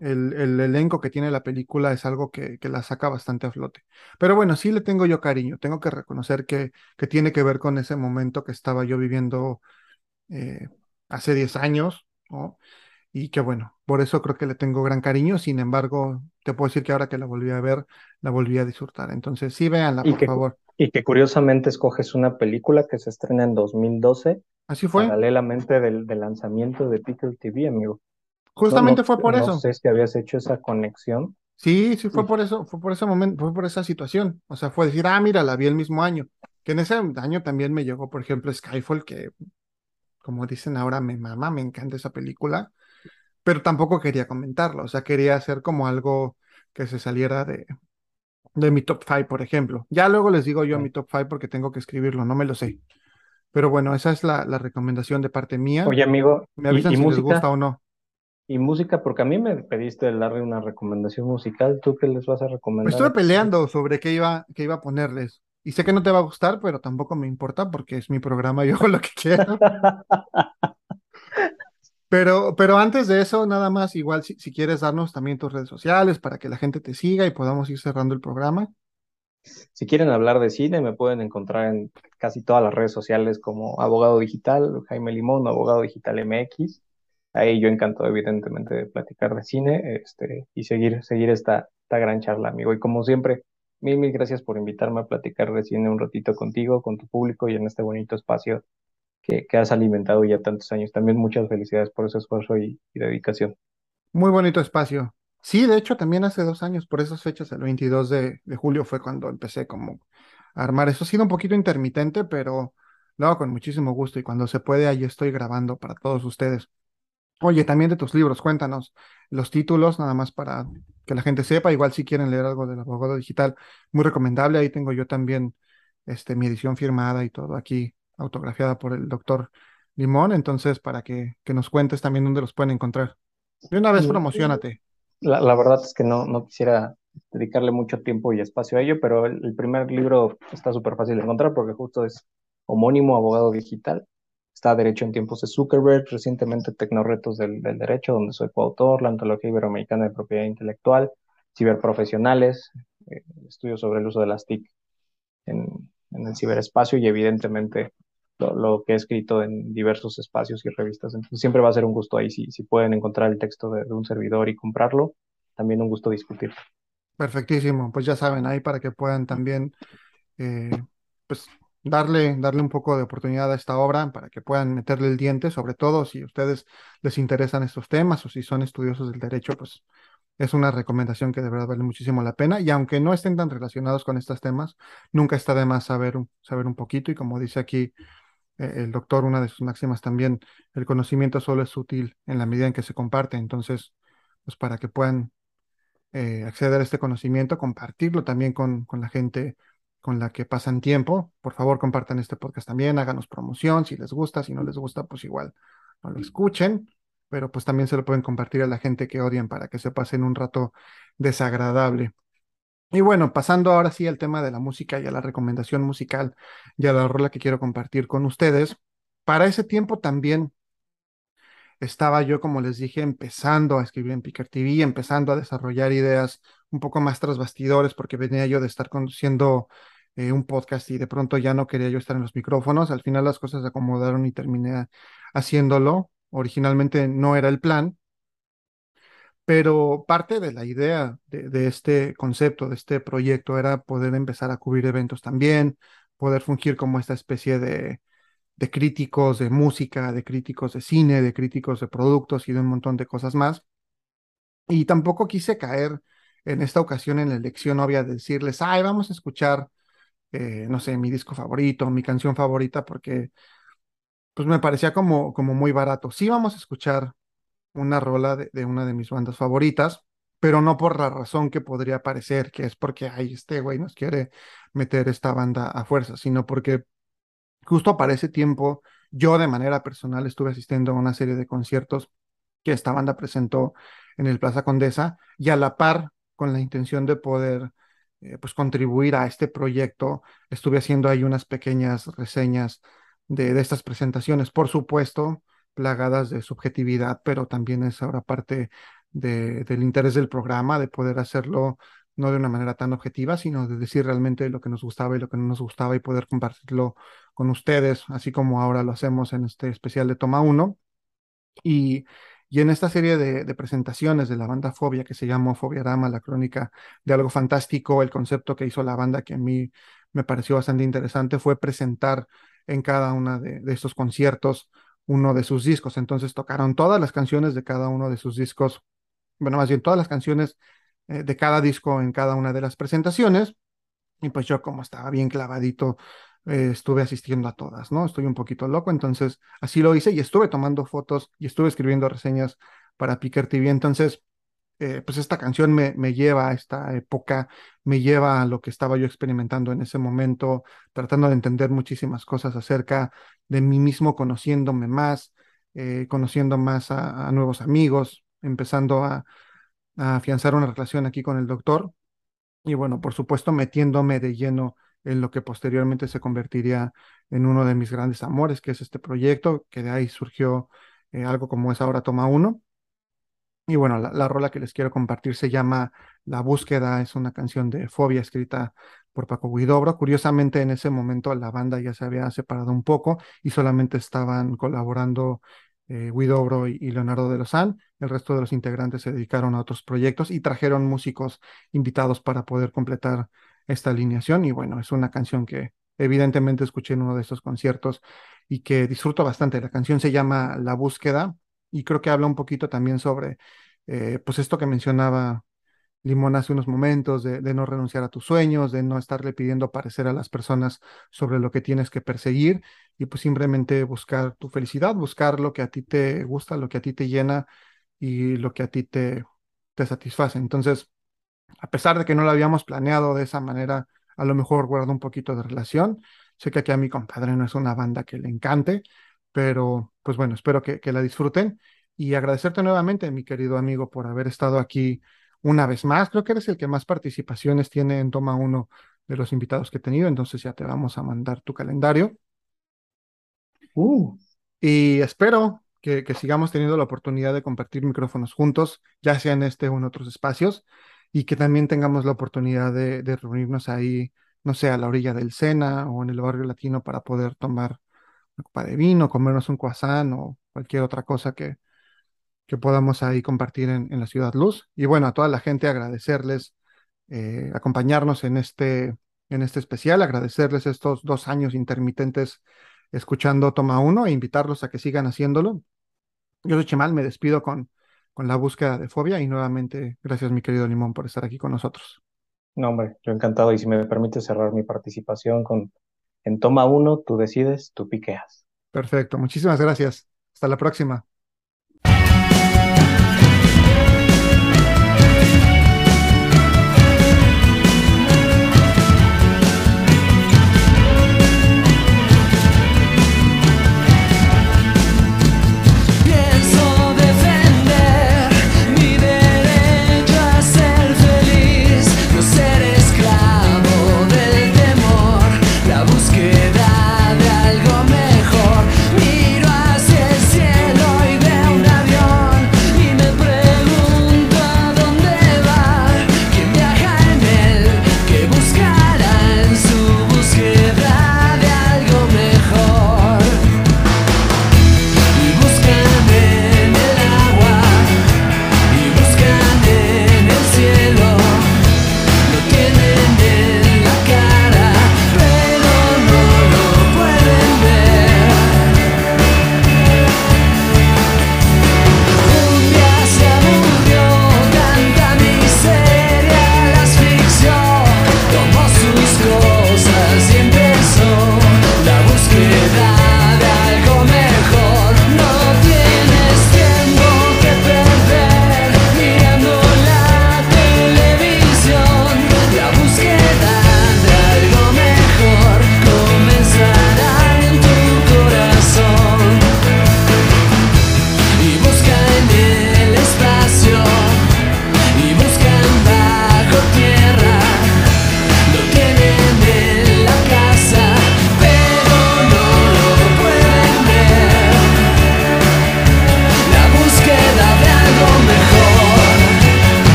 el, el, elenco que tiene la película es algo que, que, la saca bastante a flote. Pero bueno, sí le tengo yo cariño. Tengo que reconocer que, que tiene que ver con ese momento que estaba yo viviendo eh, hace 10 años, ¿no? Y que bueno, por eso creo que le tengo gran cariño, sin embargo, te puedo decir que ahora que la volví a ver, la volví a disfrutar. Entonces, sí, véanla, por favor. Y que curiosamente escoges una película que se estrena en 2012. Así fue. Paralelamente del, lanzamiento de Pickle TV, amigo. Justamente fue por eso. No sé si habías hecho esa conexión. Sí, sí, fue por eso, fue por ese momento, fue por esa situación. O sea, fue decir, ah, mira, la vi el mismo año. Que en ese año también me llegó, por ejemplo, Skyfall, que como dicen ahora, me mama, me encanta esa película pero tampoco quería comentarlo, o sea, quería hacer como algo que se saliera de, de mi top 5, por ejemplo. Ya luego les digo yo mi top 5 porque tengo que escribirlo, no me lo sé. Pero bueno, esa es la, la recomendación de parte mía. Oye, amigo, me avisan si les gusta o no. Y música, porque a mí me pediste darle una recomendación musical, ¿tú qué les vas a recomendar? Me estuve peleando sobre qué iba, qué iba a ponerles. Y sé que no te va a gustar, pero tampoco me importa porque es mi programa, yo hago lo que quiero. Pero, pero antes de eso, nada más, igual si, quieres darnos también tus redes sociales para que la gente te siga y podamos ir cerrando el programa. Si quieren hablar de cine, me pueden encontrar en casi todas las redes sociales como Abogado Digital, Jaime Limón, Abogado Digital MX. Ahí yo encantado, evidentemente, de platicar de cine este, y seguir, seguir esta, esta gran charla, amigo. Y como siempre, mil, mil gracias por invitarme a platicar de cine un ratito contigo, con tu público y en este bonito espacio que, que has alimentado ya tantos años. También muchas felicidades por ese esfuerzo y, y dedicación. Muy bonito espacio. Sí, de hecho, también hace dos años, por esas fechas, el 22 de, de julio fue cuando empecé como a armar. Eso ha sido un poquito intermitente, pero lo hago con muchísimo gusto y cuando se puede, ahí estoy grabando para todos ustedes. Oye, también de tus libros, cuéntanos los títulos, nada más para que la gente sepa. Igual si quieren leer algo del abogado digital, muy recomendable. Ahí tengo yo también este, mi edición firmada y todo aquí, autografiada por el doctor Limón. Entonces, para que, que nos cuentes también dónde los pueden encontrar. De una vez, promocionate. La, la verdad es que no, no quisiera dedicarle mucho tiempo y espacio a ello, pero el, el primer libro está súper fácil de encontrar porque justo es homónimo Abogado Digital Está Derecho en tiempos de Zuckerberg, recientemente Tecnoretos del, del Derecho, donde soy coautor, la Antología Iberoamericana de Propiedad Intelectual, Ciberprofesionales, eh, estudios sobre el uso de las TIC en, en el ciberespacio y evidentemente lo, que he escrito en diversos espacios y revistas. Siempre va a ser un gusto ahí si, si pueden encontrar el texto de, un servidor y comprarlo, también un gusto discutir. Perfectísimo, pues ya saben, ahí para que puedan también eh, pues darle, darle un poco de oportunidad a esta obra para que puedan meterle el diente, sobre todo si a ustedes les interesan estos temas o si son estudiosos del derecho, pues es una recomendación que de verdad vale muchísimo la pena. Y aunque no estén tan relacionados con estos temas, nunca está de más saber, saber un poquito. Y como dice aquí el doctor, una de sus máximas también, el conocimiento solo es útil en la medida en que se comparte. Entonces, pues para que puedan eh, acceder a este conocimiento, compartirlo también con, con la gente con la que pasan tiempo. Por favor, compartan este podcast también, háganos promoción si les gusta, si no les gusta, pues igual no lo escuchen, pero pues también se lo pueden compartir a la gente que odian para que se pasen un rato desagradable. Y bueno, pasando ahora sí al tema de la música y a la recomendación musical y a la rola que quiero compartir con ustedes. Para ese tiempo también estaba yo, como les dije, empezando a escribir en Picker TV, empezando a desarrollar ideas un poco más tras bastidores, porque venía yo de estar conduciendo eh, un podcast y de pronto ya no quería yo estar en los micrófonos. Al final las cosas se acomodaron y terminé haciéndolo. Originalmente no era el plan, pero parte de la idea de, este concepto, de este proyecto, era poder empezar a cubrir eventos también, poder fungir como esta especie de de críticos de música, de críticos de cine, de críticos de productos y de un montón de cosas más. Y tampoco quise caer en esta ocasión en la elección obvia de decirles, ay, vamos a escuchar, eh, no sé, mi disco favorito, mi canción favorita, porque pues me parecía como, como muy barato. Sí vamos a escuchar una rola de, de una de mis bandas favoritas, pero no por la razón que podría parecer, que es porque, ay, este güey nos quiere meter esta banda a fuerza, sino porque Justo para ese tiempo, yo de manera personal estuve asistiendo a una serie de conciertos que esta banda presentó en el Plaza Condesa y a la par con la intención de poder eh, pues contribuir a este proyecto, estuve haciendo ahí unas pequeñas reseñas de, de estas presentaciones, por supuesto, plagadas de subjetividad, pero también es ahora parte de, del interés del programa, de poder hacerlo no de una manera tan objetiva, sino de decir realmente lo que nos gustaba y lo que no nos gustaba y poder compartirlo con ustedes, así como ahora lo hacemos en este especial de Toma 1. Y, y en esta serie de, presentaciones de la banda Fobia, que se llamó Fobiarama, la crónica de algo fantástico, el concepto que hizo la banda que a mí me pareció bastante interesante fue presentar en cada uno de estos conciertos uno de sus discos. Entonces tocaron todas las canciones de cada uno de sus discos, bueno, más bien todas las canciones eh, de cada disco en cada una de las presentaciones. Y pues yo como estaba bien clavadito, eh, estuve asistiendo a todas, ¿no? Estoy un poquito loco, entonces así lo hice y estuve tomando fotos y estuve escribiendo reseñas para Picker TV. Entonces, eh, pues esta canción me, lleva a esta época, me lleva a lo que estaba yo experimentando en ese momento, tratando de entender muchísimas cosas acerca de mí mismo, conociéndome más, eh, conociendo más a, nuevos amigos, empezando a, a afianzar una relación aquí con el doctor y bueno, por supuesto metiéndome de lleno en lo que posteriormente se convertiría en uno de mis grandes amores, que es este proyecto, que de ahí surgió eh, algo como es ahora Toma Uno. Y bueno, la, la, rola que les quiero compartir se llama La búsqueda, es una canción de Fobia escrita por Paco Guidobro. Curiosamente, en ese momento la banda ya se había separado un poco y solamente estaban colaborando eh, Guidobro y, Leonardo de Lozán. El resto de los integrantes se dedicaron a otros proyectos y trajeron músicos invitados para poder completar esta alineación. Y bueno, es una canción que evidentemente escuché en uno de estos conciertos y que disfruto bastante. La canción se llama La búsqueda y creo que habla un poquito también sobre, eh, pues esto que mencionaba Limón hace unos momentos, de, no renunciar a tus sueños, de no estarle pidiendo parecer a las personas sobre lo que tienes que perseguir y pues simplemente buscar tu felicidad, buscar lo que a ti te gusta, lo que a ti te llena y lo que a ti te, te satisface. Entonces, a pesar de que no lo habíamos planeado de esa manera, a lo mejor guardo un poquito de relación. Sé que aquí a mi compadre no es una banda que le encante, pero pues bueno, espero que, que la disfruten y agradecerte nuevamente, mi querido amigo, por haber estado aquí una vez más. Creo que eres el que más participaciones tiene en Toma Uno de los invitados que he tenido, entonces ya te vamos a mandar tu calendario. Uh. Y espero que, sigamos teniendo la oportunidad de compartir micrófonos juntos, ya sea en este o en otros espacios, y que también tengamos la oportunidad de, reunirnos ahí, no sé, a la orilla del Sena o en el barrio latino para poder tomar una copa de vino, comernos un croissant o cualquier otra cosa que, que podamos ahí compartir en, la Ciudad Luz. Y bueno, a toda la gente agradecerles eh, acompañarnos en este, en este especial, agradecerles estos dos años intermitentes escuchando Toma Uno e invitarlos a que sigan haciéndolo. Yo soy Chemal, me despido con, con la búsqueda de fobia y nuevamente gracias mi querido Limón por estar aquí con nosotros. No, hombre, yo encantado y si me permite cerrar mi participación con en Toma Uno, tú decides, tú piqueas. Perfecto, muchísimas gracias. Hasta la próxima.